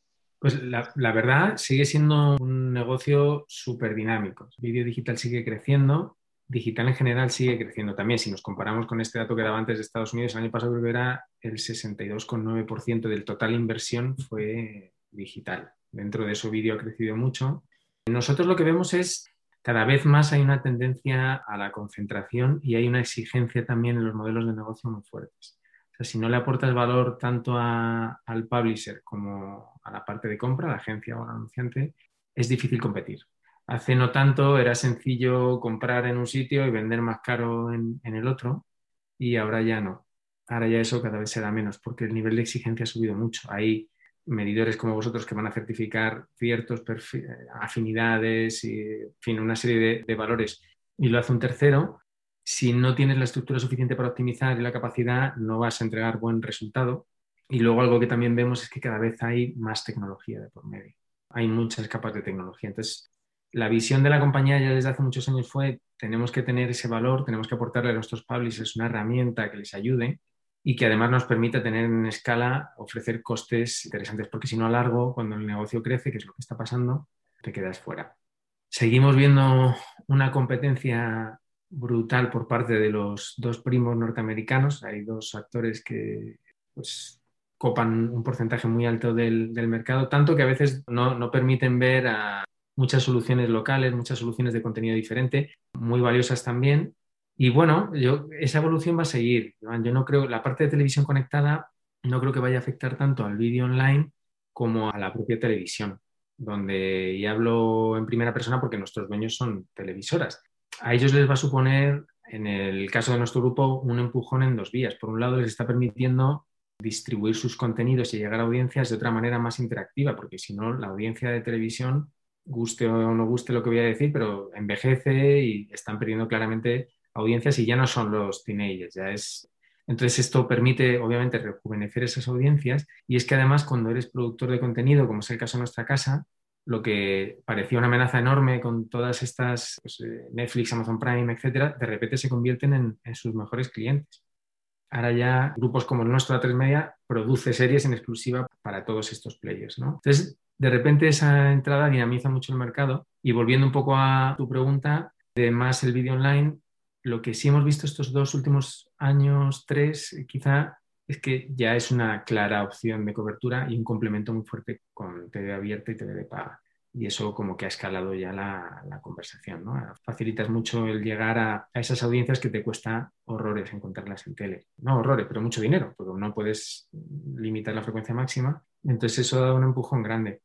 Pues la, verdad sigue siendo un negocio súper dinámico. El vídeo digital sigue creciendo digital en general sigue creciendo también. Si nos comparamos con este dato que daba antes de Estados Unidos, el año pasado era el 62,9% del total inversión fue digital. Dentro de eso, vídeo ha crecido mucho. Nosotros lo que vemos es cada vez más hay una tendencia a la concentración y hay una exigencia también en los modelos de negocio muy fuertes. Si no le aportas valor tanto al publisher como a la parte de compra, la agencia o al anunciante, es difícil competir. Hace no tanto era sencillo comprar en un sitio y vender más caro en, el otro y ahora ya no. Ahora ya eso cada vez será menos porque el nivel de exigencia ha subido mucho. Hay medidores como vosotros que van a certificar ciertos afinidades y en fin, una serie de, valores y lo hace un tercero. Si no tienes la estructura suficiente para optimizar y la capacidad, no vas a entregar buen resultado. Y luego algo que también vemos es que cada vez hay más tecnología de por medio. Hay muchas capas de tecnología. Entonces, la visión de la compañía ya desde hace muchos años fue, tenemos que tener ese valor, tenemos que aportarle a nuestros publishers una herramienta que les ayude y que además nos permita tener en escala, ofrecer costes interesantes, porque si no a largo, cuando el negocio crece, que es lo que está pasando, te quedas fuera. Seguimos viendo una competencia brutal por parte de los dos primos norteamericanos. Hay dos actores que pues, copan un porcentaje muy alto del, mercado, tanto que a veces no, no permiten ver a, muchas soluciones locales, muchas soluciones de contenido diferente, muy valiosas también. Y bueno, yo, esa evolución va a seguir. Yo no creo, la parte de televisión conectada no creo que vaya a afectar tanto al vídeo online como a la propia televisión, donde, y hablo en primera persona porque nuestros dueños son televisoras. A ellos les va a suponer, en el caso de nuestro grupo, un empujón en dos vías. Por un lado, les está permitiendo distribuir sus contenidos y llegar a audiencias de otra manera más interactiva, porque si no, la audiencia de televisión guste o no guste lo que voy a decir, pero envejece y están perdiendo claramente audiencias y ya no son los teenagers, ya es... Entonces esto permite obviamente rejuvenecer esas audiencias y es que además cuando eres productor de contenido, como es el caso de nuestra casa, lo que parecía una amenaza enorme con todas estas pues, eh, Netflix, Amazon Prime, etcétera, de repente se convierten en, sus mejores clientes. Ahora ya grupos como el nuestro, A3 Media, produce series en exclusiva para todos estos players. ¿no? Entonces, de repente esa entrada dinamiza mucho el mercado. Y volviendo un poco a tu pregunta de más el vídeo online, lo que sí hemos visto estos dos últimos años, tres, quizá es que ya es una clara opción de cobertura y un complemento muy fuerte con TV abierta y TV de paga. Y eso como que ha escalado ya la, conversación. ¿no? Facilitas mucho el llegar a, a, esas audiencias que te cuesta horrores encontrarlas en tele. No horrores, pero mucho dinero, porque no puedes limitar la frecuencia máxima. Entonces eso da un empujón grande.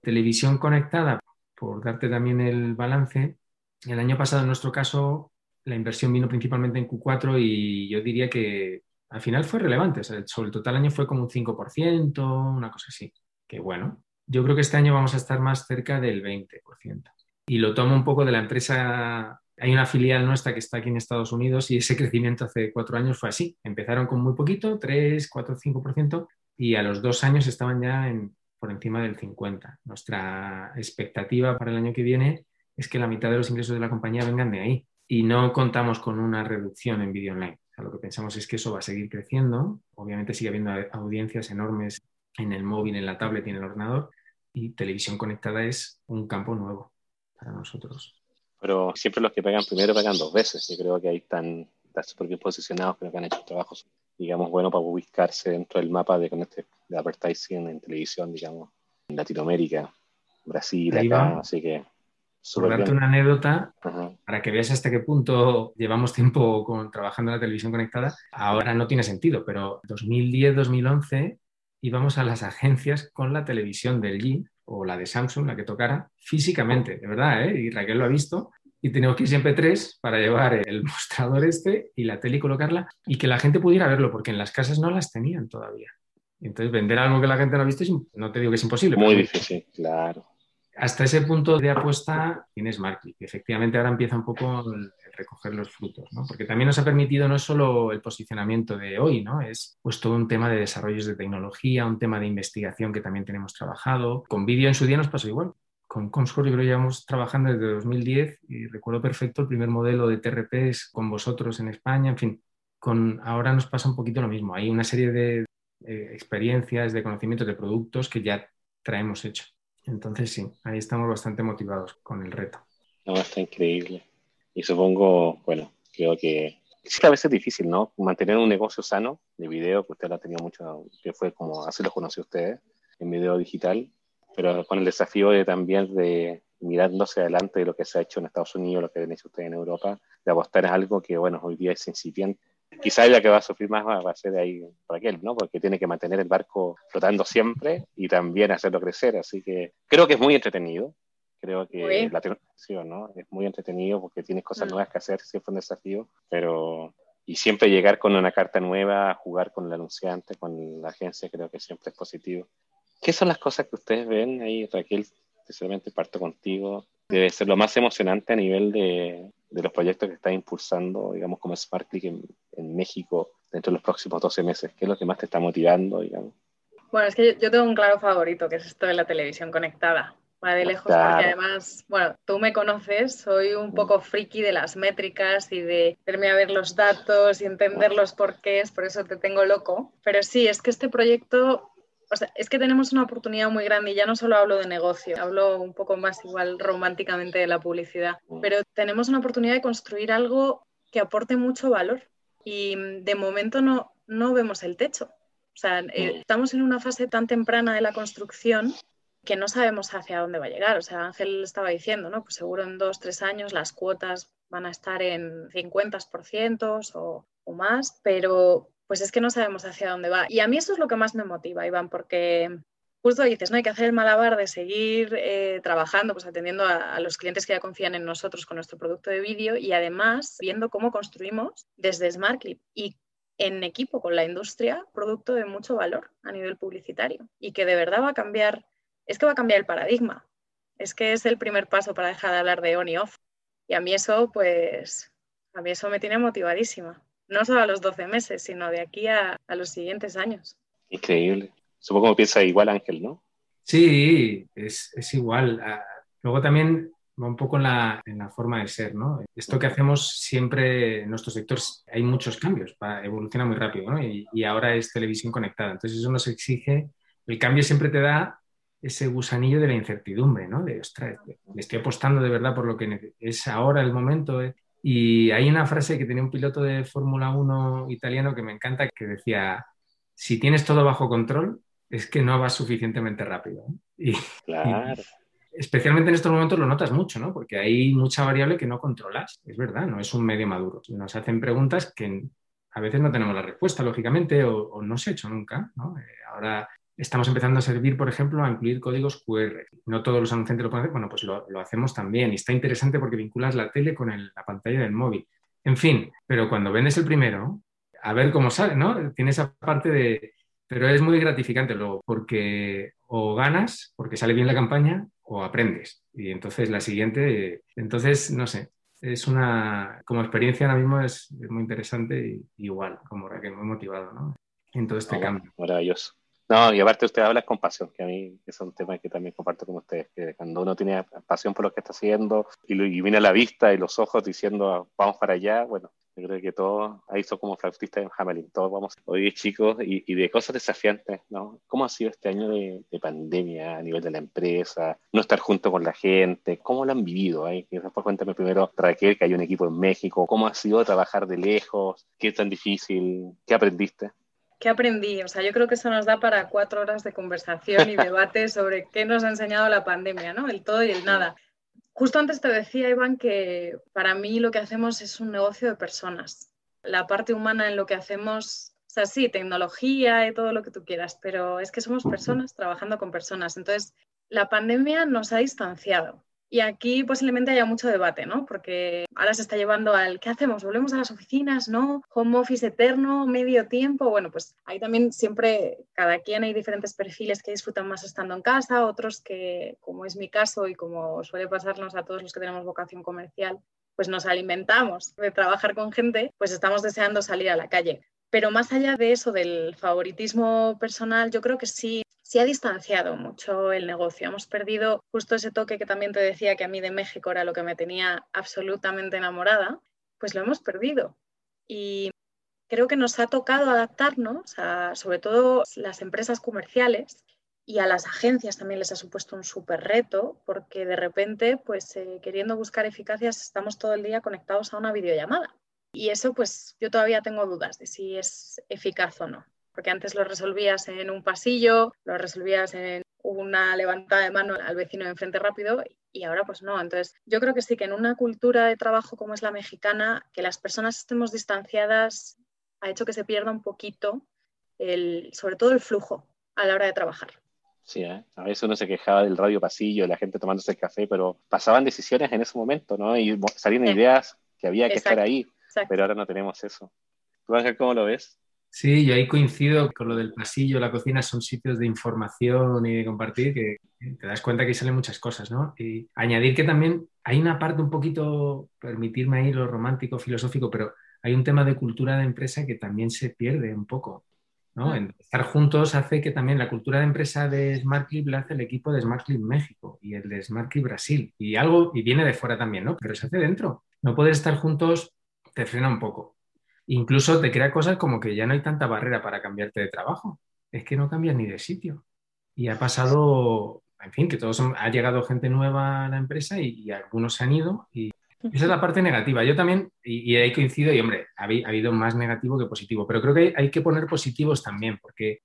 Televisión conectada, por darte también el balance, el año pasado en nuestro caso la inversión vino principalmente en Q4 y yo diría que al final fue relevante. sobre el total año fue como un 5%, una cosa así. Que bueno, yo creo que este año vamos a estar más cerca del 20%. Y lo tomo un poco de la empresa. Hay una filial nuestra que está aquí en Estados Unidos y ese crecimiento hace cuatro años fue así. Empezaron con muy poquito, 3, 4, 5%, y a los dos años estaban ya en, por encima del 50%. Nuestra expectativa para el año que viene es que la mitad de los ingresos de la compañía vengan de ahí. Y no contamos con una reducción en vídeo online lo que pensamos es que eso va a seguir creciendo. Obviamente sigue habiendo audiencias enormes en el móvil, en la tablet y en el ordenador. Y televisión conectada es un campo nuevo para nosotros. Pero siempre los que pagan primero pagan dos veces. Yo creo que ahí están, súper bien posicionados, creo que han hecho trabajos, digamos, bueno para ubicarse dentro del mapa de, de advertising en televisión, digamos, en Latinoamérica, Brasil, acá. Así que por darte una anécdota, para que veas hasta qué punto llevamos tiempo con, trabajando en la televisión conectada, ahora no tiene sentido, pero 2010-2011 íbamos a las agencias con la televisión del G o la de Samsung, la que tocara, físicamente, de verdad, ¿eh? y Raquel lo ha visto, y tenemos que ir siempre tres para llevar el mostrador este y la tele y colocarla, y que la gente pudiera verlo, porque en las casas no las tenían todavía. Entonces, vender algo que la gente no ha visto, no te digo que es imposible. Muy difícil, claro hasta ese punto de apuesta tienes SmartClick. Efectivamente, ahora empieza un poco el, recoger los frutos, ¿no? porque también nos ha permitido no solo el posicionamiento de hoy, ¿no? es pues todo un tema de desarrollos de tecnología, un tema de investigación que también tenemos trabajado. Con vídeo en su día nos pasó igual. Con Comscore yo creo que llevamos trabajando desde 2010 y recuerdo perfecto el primer modelo de TRPs con vosotros en España, en fin, con ahora nos pasa un poquito lo mismo. Hay una serie de eh, experiencias, de conocimientos, de productos que ya traemos hecho. Entonces sí, ahí estamos bastante motivados con el reto. No, está increíble. Y supongo, bueno, creo que sí a veces es difícil, ¿no? Mantener un negocio sano de video, que usted lo ha tenido mucho, que fue como así lo conoció usted en video digital, pero con el desafío de también de mirándose adelante de lo que se ha hecho en Estados Unidos, lo que han hecho ustedes en Europa, de apostar en algo que, bueno, hoy día es incipiente quizá la que va a sufrir más va a ser ahí Raquel, ¿no? Porque tiene que mantener el barco flotando siempre y también hacerlo crecer. Así que creo que es muy entretenido. Creo que la televisión, ¿no? Es muy entretenido porque tienes cosas mm. nuevas que hacer, siempre un desafío, pero y siempre llegar con una carta nueva, jugar con el anunciante, con la agencia, creo que siempre es positivo. ¿Qué son las cosas que ustedes ven ahí, Raquel? Especialmente parto contigo. Debe ser lo más emocionante a nivel de, de los proyectos que está impulsando, digamos, como SmartClick en, en, México dentro de los próximos 12 meses? ¿Qué es lo que más te está motivando, digamos? Bueno, es que yo, tengo un claro favorito, que es esto de la televisión conectada. Va de lejos, porque además, bueno, tú me conoces, soy un poco friki de las métricas y de verme a ver los datos y entender los porqués, por eso te tengo loco. Pero sí, es que este proyecto o sea, es que tenemos una oportunidad muy grande y ya no solo hablo de negocio, hablo un poco más igual románticamente de la publicidad, mm. pero tenemos una oportunidad de construir algo que aporte mucho valor y de momento no, no vemos el techo. O sea, eh, mm. estamos en una fase tan temprana de la construcción que no sabemos hacia dónde va a llegar. O sea, Ángel estaba diciendo, ¿no? Pues seguro en dos, tres años las cuotas van a estar en 50% o, o más, pero pues es que no sabemos hacia dónde va. Y a mí eso es lo que más me motiva, Iván, porque justo dices, no hay que hacer el malabar de seguir eh, trabajando, pues atendiendo a, los clientes que ya confían en nosotros con nuestro producto de vídeo y además viendo cómo construimos desde SmartClip y en equipo con la industria producto de mucho valor a nivel publicitario y que de verdad va a cambiar, es que va a cambiar el paradigma. Es que es el primer paso para dejar de hablar de on y off. Y a mí eso, pues, a mí eso me tiene motivadísima. No solo a los 12 meses, sino de aquí a, los siguientes años. Increíble. Supongo que piensa igual Ángel, ¿no? Sí, es, es igual. Ah, luego también va un poco en la, en la, forma de ser, ¿no? Esto que hacemos siempre en nuestros sectores hay muchos cambios, evoluciona muy rápido, ¿no? Y, y, ahora es televisión conectada. Entonces eso nos exige, el cambio siempre te da ese gusanillo de la incertidumbre, ¿no? De, ostras, le estoy apostando de verdad por lo que es ahora el momento. ¿eh? Y hay una frase que tenía un piloto de Fórmula 1 italiano que me encanta, que decía, si tienes todo bajo control, es que no vas suficientemente rápido. Y, claro especialmente en estos momentos lo notas mucho, ¿no? Porque hay mucha variable que no controlas, es verdad, no es un medio maduro. Nos hacen preguntas que a veces no tenemos la respuesta, lógicamente, o, no se ha hecho nunca, ¿no? Eh, ahora estamos empezando a servir, por ejemplo, a incluir códigos QR. No todos los anunciantes lo pueden hacer, bueno, pues lo, hacemos también. Y está interesante porque vinculas la tele con la pantalla del móvil. En fin, pero cuando vendes el primero, a ver cómo sale, ¿no? Tiene esa parte de... Pero es muy gratificante luego, porque o ganas, porque sale bien la campaña, o aprendes. Y entonces la siguiente, entonces, no sé, es una, como experiencia ahora mismo es, muy interesante y igual, como que muy motivado, ¿no? En todo este cambio. Maravilloso. No, y aparte usted habla con pasión, que a mí es un tema que también comparto con ustedes, que cuando uno tiene pasión por lo que está haciendo y, y viene a la vista y los ojos diciendo vamos para allá, bueno, yo creo que todos, ahí son como flautistas en Hamelin, todos vamos hoy chicos y, y, de cosas desafiantes, ¿no? ¿Cómo ha sido este año de, pandemia a nivel de la empresa? No estar junto con la gente, ¿cómo lo han vivido? Y después cuéntame primero, Raquel, que hay un equipo en México, ¿cómo ha sido trabajar de lejos? ¿Qué es tan difícil? ¿Qué aprendiste? ¿Qué aprendí? O sea, yo creo que eso nos da para cuatro horas de conversación y debate sobre qué nos ha enseñado la pandemia, ¿no? El todo y el nada. Justo antes te decía, Iván, que para mí lo que hacemos es un negocio de personas. La parte humana en lo que hacemos, o sea, sí, tecnología y todo lo que tú quieras, pero es que somos personas trabajando con personas. Entonces, la pandemia nos ha distanciado. Y aquí posiblemente haya mucho debate, ¿no? Porque ahora se está llevando al ¿qué hacemos? ¿Volvemos a las oficinas? ¿No? ¿Home office eterno? ¿Medio tiempo? Bueno, pues ahí también siempre, cada quien hay diferentes perfiles que disfrutan más estando en casa, otros que, como es mi caso y como suele pasarnos a todos los que tenemos vocación comercial, pues nos alimentamos de trabajar con gente, pues estamos deseando salir a la calle. Pero más allá de eso, del favoritismo personal, yo creo que sí se ha distanciado mucho el negocio. Hemos perdido justo ese toque que también te decía que a mí de México era lo que me tenía absolutamente enamorada, pues lo hemos perdido. Y creo que nos ha tocado adaptarnos, a, sobre todo las empresas comerciales y a las agencias también les ha supuesto un súper reto, porque de repente, pues eh, queriendo buscar eficacias, estamos todo el día conectados a una videollamada. Y eso, pues yo todavía tengo dudas de si es eficaz o no porque antes lo resolvías en un pasillo, lo resolvías en una levantada de mano al vecino de enfrente rápido y ahora pues no. Entonces yo creo que sí que en una cultura de trabajo como es la mexicana, que las personas estemos distanciadas ha hecho que se pierda un poquito el, sobre todo el flujo a la hora de trabajar. Sí, ¿eh? a veces uno se quejaba del radio pasillo, la gente tomándose el café, pero pasaban decisiones en ese momento, ¿no? Y salían ideas que había que estar ahí, pero ahora no tenemos eso. ¿Tú, Ángel, cómo lo ves? Sí, yo ahí coincido con lo del pasillo, la cocina son sitios de información y de compartir que te das cuenta que ahí salen muchas cosas, ¿no? Y añadir que también hay una parte un poquito, permitirme ahí lo romántico, filosófico, pero hay un tema de cultura de empresa que también se pierde un poco. ¿no? Ah. estar juntos hace que también la cultura de empresa de Smart Clip la hace el equipo de Smart Clip México y el de Smart Clip Brasil y algo y viene de fuera también, ¿no? Pero se hace dentro. No poder estar juntos te frena un poco. Incluso te crea cosas como que ya no hay tanta barrera para cambiarte de trabajo. Es que no cambias ni de sitio. Y ha pasado, en fin, que todos ha llegado gente nueva a la empresa y, algunos se han ido. Y esa es la parte negativa. Yo también, y, ahí coincido, y hombre, ha, habido más negativo que positivo, pero creo que hay, hay que poner positivos también, porque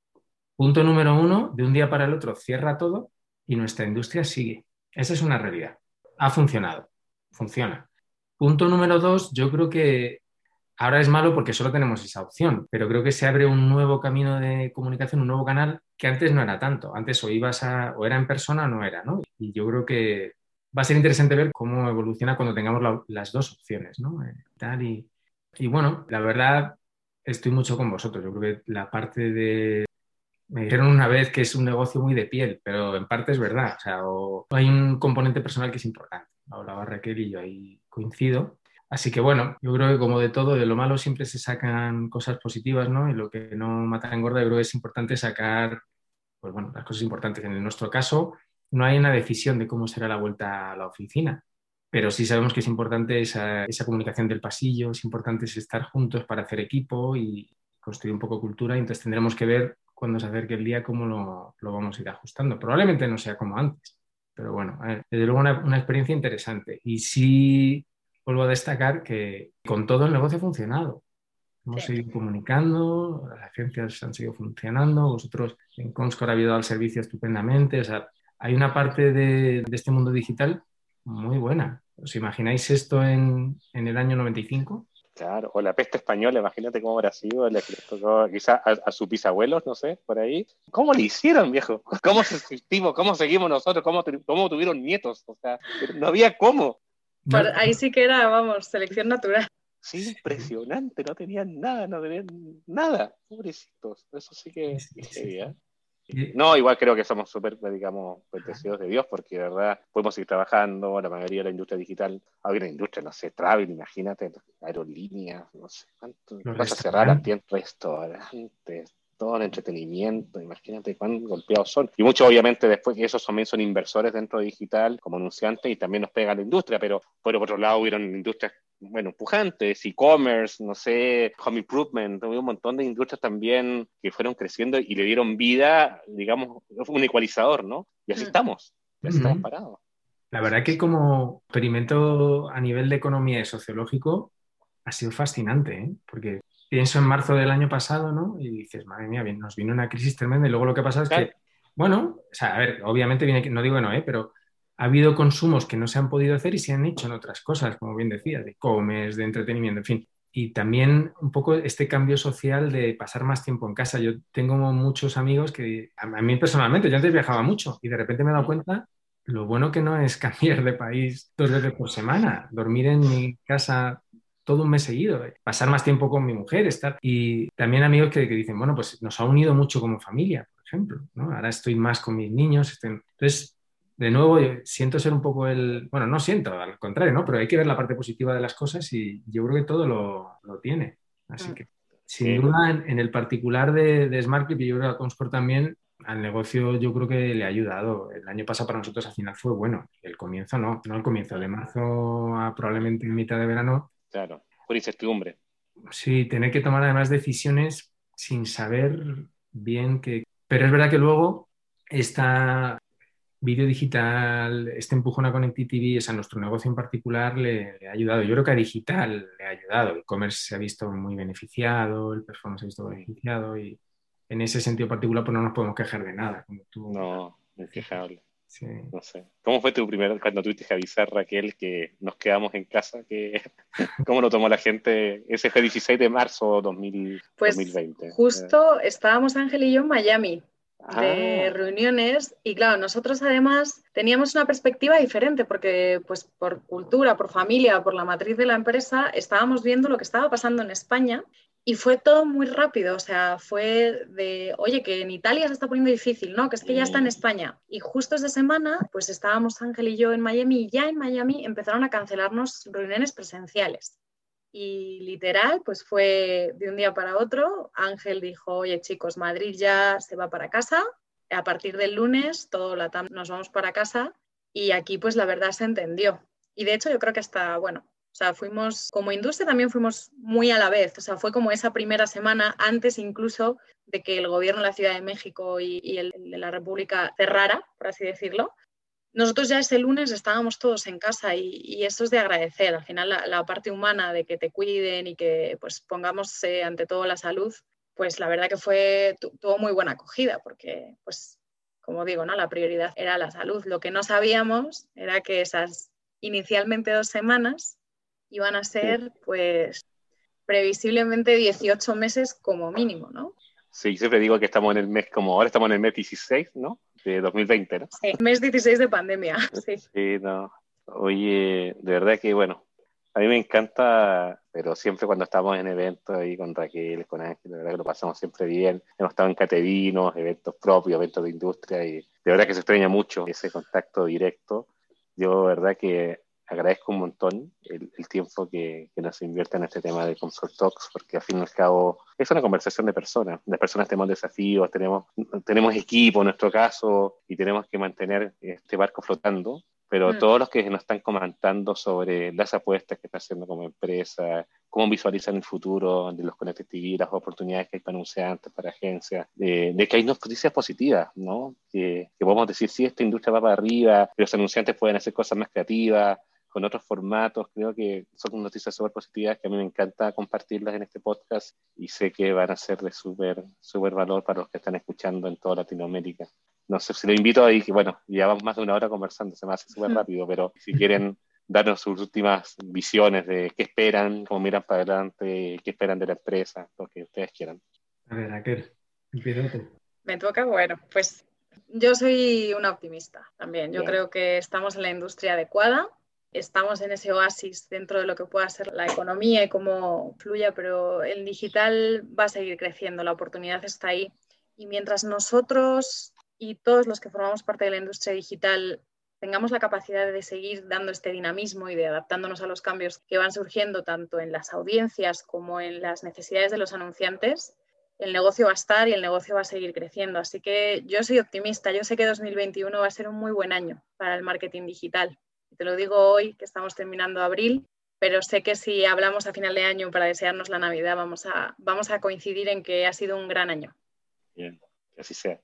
punto número uno, de un día para el otro cierra todo y nuestra industria sigue. Esa es una realidad. Ha funcionado, funciona. Punto número dos, yo creo que Ahora es malo porque solo tenemos esa opción, pero creo que se abre un nuevo camino de comunicación, un nuevo canal que antes no era tanto. Antes o ibas a, o era en persona o no era, ¿no? Y yo creo que va a ser interesante ver cómo evoluciona cuando tengamos las dos opciones, ¿no? Eh, tal y, y bueno, la verdad, estoy mucho con vosotros. Yo creo que la parte de me dijeron una vez que es un negocio muy de piel, pero en parte es verdad. O sea, hay un componente personal que es importante. Hablaba Raquel y yo ahí coincido. Así que bueno, yo creo que como de todo, de lo malo siempre se sacan cosas positivas, ¿no? Y lo que no mata engorda, yo creo que es importante sacar, pues bueno, las cosas importantes. En nuestro caso, no hay una decisión de cómo será la vuelta a la oficina, pero sí sabemos que es importante esa, comunicación del pasillo, es importante estar juntos para hacer equipo y construir un poco cultura, y entonces tendremos que ver cuando se acerque el día cómo lo, lo vamos a ir ajustando. Probablemente no sea como antes, pero bueno, desde luego una, una experiencia interesante. Y sí vuelvo a destacar que con todo el negocio ha funcionado. Hemos seguido comunicando, las agencias han seguido funcionando, vosotros en Comscore habéis dado el servicio estupendamente. O sea, hay una parte de, de, este mundo digital muy buena. ¿Os imagináis esto en, en, el año 95? Claro, o la peste española, imagínate cómo habrá sido, quizás a, a sus bisabuelos, no sé, por ahí. ¿Cómo le hicieron, viejo? ¿Cómo subsistimos? ¿Cómo seguimos nosotros? ¿Cómo, cómo tuvieron nietos? O sea, no había cómo. Por, ahí sí que era, vamos, selección natural. Sí, impresionante, no tenían nada, no tenían nada, pobrecitos, eso sí que ¿eh? No, igual creo que somos súper, digamos, bendecidos de Dios, porque de verdad podemos ir trabajando, la mayoría de la industria digital, hay una industria, no sé, travel, imagínate, aerolíneas, no sé, cuánto, vas a cerrar a restaurantes, todo el entretenimiento, imagínate cuán golpeados son. Y muchos obviamente después que esos también son inversores dentro de digital como anunciantes y también nos pega la industria, pero, pero por otro lado hubieron industrias bueno, pujantes, e-commerce, no sé, home improvement, hubo un montón de industrias también que fueron creciendo y le dieron vida, digamos, un ecualizador, ¿no? Y así estamos, ya uh -huh. estamos parados. La verdad que como experimento a nivel de economía y sociológico ha sido fascinante, ¿eh? porque pienso en marzo del año pasado, ¿no? Y dices, madre mía, nos vino una crisis tremenda y luego lo que pasa es claro. que, bueno, o sea, a ver, obviamente viene, no digo que no, ¿eh? Pero ha habido consumos que no se han podido hacer y se han hecho en otras cosas, como bien decía, de comes, de entretenimiento, en fin. Y también un poco este cambio social de pasar más tiempo en casa. Yo tengo muchos amigos que, a mí personalmente, yo antes viajaba mucho y de repente me he dado cuenta lo bueno que no es cambiar de país dos veces por semana, dormir en mi casa todo un mes seguido, pasar más tiempo con mi mujer, estar. Y también amigos que, que dicen, bueno, pues nos ha unido mucho como familia, por ejemplo, ¿no? Ahora estoy más con mis niños. Estén... Entonces, de nuevo, siento ser un poco el. Bueno, no siento, al contrario, ¿no? Pero hay que ver la parte positiva de las cosas y yo creo que todo lo, lo tiene. Así que, sin duda, en, en el particular de, de SmartClip, y yo creo que a Comscore también, al negocio yo creo que le ha ayudado. El año pasado para nosotros al final fue bueno. El comienzo no, no el comienzo. De marzo a probablemente mitad de verano Claro, por incertidumbre. Sí, tener que tomar además decisiones sin saber bien que... Pero es verdad que luego esta vídeo digital, este empujón a Connected TV, es a nuestro negocio en particular, le, le, ha ayudado. Yo creo que a digital le ha ayudado. El e-commerce se ha visto muy beneficiado, el performance se ha visto beneficiado y en ese sentido particular pues no nos podemos quejar de nada. Como tú... No, es quejable. Sí. No sé. ¿Cómo fue tu primer, cuando tuviste que avisar, Raquel, que nos quedamos en casa? Que, ¿Cómo lo tomó la gente? Ese fue 16 de marzo 2000, pues 2020. Justo estábamos Ángel y yo en Miami de ah. reuniones y claro, nosotros además teníamos una perspectiva diferente porque pues por cultura, por familia, por la matriz de la empresa estábamos viendo lo que estaba pasando en España y fue todo muy rápido, o sea, fue de, oye, que en Italia se está poniendo difícil, ¿no? Que es que ya está en España. Y justo esa semana, pues estábamos Ángel y yo en Miami y ya en Miami empezaron a cancelarnos reuniones presenciales. Y literal, pues fue de un día para otro. Ángel dijo, oye chicos, Madrid ya se va para casa. A partir del lunes, todo la TAM nos vamos para casa. Y aquí, pues la verdad se entendió. Y de hecho, yo creo que hasta, bueno, o sea, fuimos, como industria también fuimos muy a la vez, o sea, fue como esa primera semana antes incluso de que el gobierno de la Ciudad de México y, y el de la República cerrara, por así decirlo. Nosotros ya ese lunes estábamos todos en casa y, y eso es de agradecer. Al final la, la, parte humana de que te cuiden y que pues pongamos eh, ante todo la salud, pues la verdad que fue, tuvo muy buena acogida porque pues como digo, ¿no? la prioridad era la salud. Lo que no sabíamos era que esas inicialmente dos semanas iban a ser, pues, previsiblemente 18 meses como mínimo, ¿no? Sí, siempre digo que estamos en el mes, como ahora estamos en el mes 16, ¿no? De 2020, ¿no? Sí, mes 16 de pandemia, sí. Sí, no. Oye, de verdad que, bueno, A mí me encanta, pero siempre cuando estamos en eventos ahí con Raquel, con Ángel, de verdad que lo pasamos siempre bien. Hemos estado en catevinos, eventos propios, eventos de industria y de verdad que se extraña mucho ese contacto directo. Yo, de verdad que agradezco un montón el, tiempo que, que, nos invierte en este tema de Consult Talks, porque al fin y al cabo es una conversación de personas. Las personas tenemos desafíos, tenemos, tenemos equipo en nuestro caso y tenemos que mantener este barco flotando. Pero mm. todos los que nos están comentando sobre las apuestas que está haciendo como empresa, cómo visualizan el futuro de los Connected TV, las oportunidades que hay para anunciantes, para agencias, de, que hay noticias positivas, ¿no? Que, que podemos decir, sí, esta industria va para arriba, que los anunciantes pueden hacer cosas más creativas, con otros formatos. Creo que son noticias súper positivas que a mí me encanta compartirlas en este podcast y sé que van a ser de súper super valor para los que están escuchando en toda Latinoamérica. No sé si lo invito ahí, que bueno, llevamos más de una hora conversando, se me hace súper rápido, pero si quieren darnos sus últimas visiones de qué esperan, cómo miran para adelante, qué esperan de la empresa, lo que ustedes quieran. A ver, Raquel, empieza Me toca, bueno, pues yo soy una optimista también. Yo creo que estamos en la industria adecuada estamos en ese oasis dentro de lo que pueda ser la economía y cómo fluya, pero el digital va a seguir creciendo, la oportunidad está ahí. Y mientras nosotros y todos los que formamos parte de la industria digital tengamos la capacidad de seguir dando este dinamismo y de adaptándonos a los cambios que van surgiendo tanto en las audiencias como en las necesidades de los anunciantes, el negocio va a estar y el negocio va a seguir creciendo. Así que yo soy optimista. Yo sé que 2021 va a ser un muy buen año para el marketing digital. Te lo digo hoy, que estamos terminando abril, pero sé que si hablamos a final de año para desearnos la Navidad, vamos a, vamos a coincidir en que ha sido un gran año. Bien, que así sea.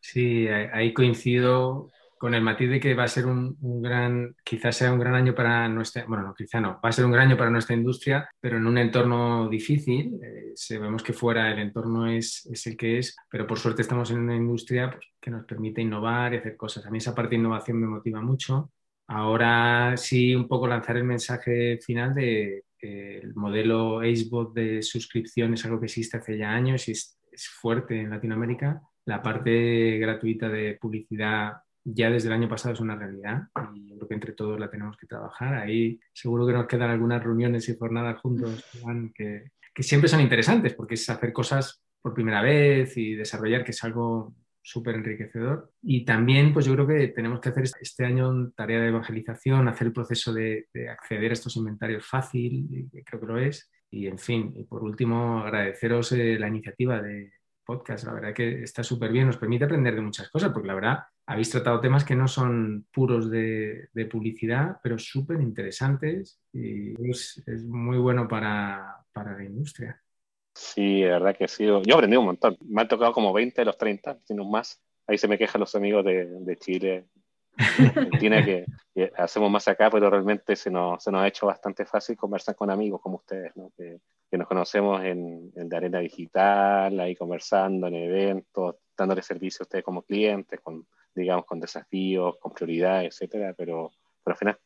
Sí, ahí coincido con el matiz de que va a ser un, gran, quizás sea un gran año para nuestra, bueno, no, quizá no, va a ser un gran año para nuestra industria, pero en un entorno difícil. Eh, sabemos que fuera el entorno es, es, el que es, pero por suerte estamos en una industria pues, que nos permite innovar y hacer cosas. A mí esa parte de innovación me motiva mucho. Ahora sí, un poco lanzar el mensaje final de el modelo AceBot de suscripción es algo que existe hace ya años y es, fuerte en Latinoamérica. La parte gratuita de publicidad ya desde el año pasado es una realidad y yo creo que entre todos la tenemos que trabajar. Ahí seguro que nos quedan algunas reuniones y jornadas juntos que, que siempre son interesantes porque es hacer cosas por primera vez y desarrollar, que es algo súper enriquecedor. Y también, pues yo creo que tenemos que hacer este año tarea de evangelización, hacer el proceso de, acceder a estos inventarios fácil, creo que lo es. Y en fin, y por último, agradeceros eh, la iniciativa de podcast. La verdad que está súper bien, nos permite aprender de muchas cosas, porque la verdad habéis tratado temas que no son puros de, publicidad, pero súper interesantes y es, es, muy bueno para, para la industria. Sí, de verdad que sido. Yo aprendí un montón. Me han tocado como 20 de los 30, sino más. Ahí se me quejan los amigos de, Chile, Argentina, que, hacemos más acá, pero realmente se nos, se nos ha hecho bastante fácil conversar con amigos como ustedes, ¿no? que, que nos conocemos en, en la arena digital, ahí conversando en eventos, dándole servicio a ustedes como clientes, con, digamos, con desafíos, con prioridades, etcétera, pero, pero al final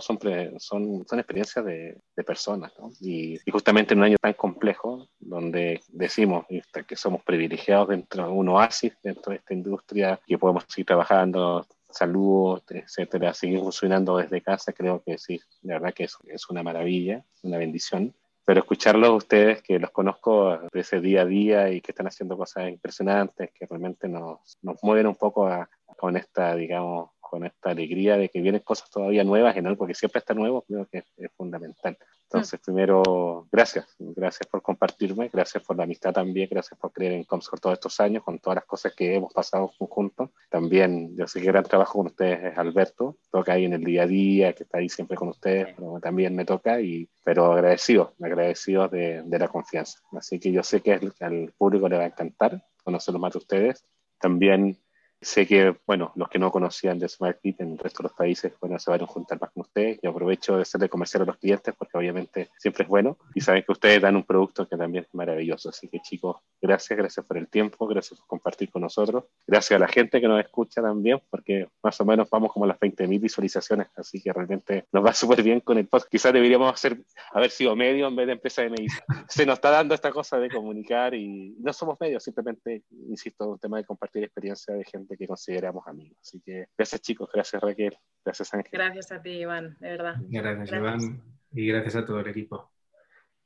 son, son, son experiencias de, de personas, ¿no? y, justamente en un año tan complejo, donde decimos que somos privilegiados dentro de un oasis, dentro de esta industria, que podemos seguir trabajando, salud, etcétera, seguir funcionando desde casa, creo que sí, de verdad que es, es una maravilla, una bendición pero escucharlos ustedes, que los conozco de ese día a día y que están haciendo cosas impresionantes, que realmente nos, nos mueven un poco a, con esta, digamos, con esta alegría de que vienen cosas todavía nuevas en algo que siempre está nuevo, creo que es, fundamental. Entonces, primero, gracias, gracias por compartirme, gracias por la amistad también, gracias por creer en Comscore todos estos años, con todas las cosas que hemos pasado juntos. También, yo sé que gran trabajo con ustedes es Alberto, toca ahí en el día a día, que está ahí siempre con ustedes, pero también me toca, y, pero agradecido, agradecido de, de la confianza. Así que yo sé que al público le va a encantar conocerlo más de ustedes. También Sé que, bueno, los que no conocían de SmartFit en el resto de los países, bueno, se van a juntar más con ustedes. Yo aprovecho de de comercial a los clientes porque obviamente siempre es bueno y saben que ustedes dan un producto que también es maravilloso. Así que chicos, gracias, gracias por el tiempo, gracias por compartir con nosotros. Gracias a la gente que nos escucha también porque más o menos vamos como a las 20.000 visualizaciones, así que realmente nos va súper bien con el podcast. Quizás deberíamos hacer, haber sido medio en vez de empresa de medicina. Se nos está dando esta cosa de comunicar y no somos medios, simplemente, insisto, un tema de compartir experiencia de gente que consideramos amigos. Así que gracias chicos, gracias Raquel, gracias Ángel. Gracias a ti Iván, de verdad. Gracias, Iván. Y gracias a todo el equipo.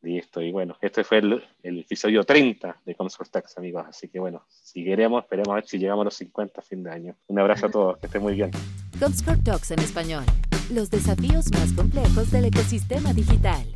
Listo, y bueno, este fue el, episodio 30 de Comscore Tax, amigos. Así que bueno, si queremos, esperemos a ver si llegamos a los 50 a fin de año. Un abrazo a todos, que estén muy bien. Comscore Talks en español. Los desafíos más complejos del ecosistema digital.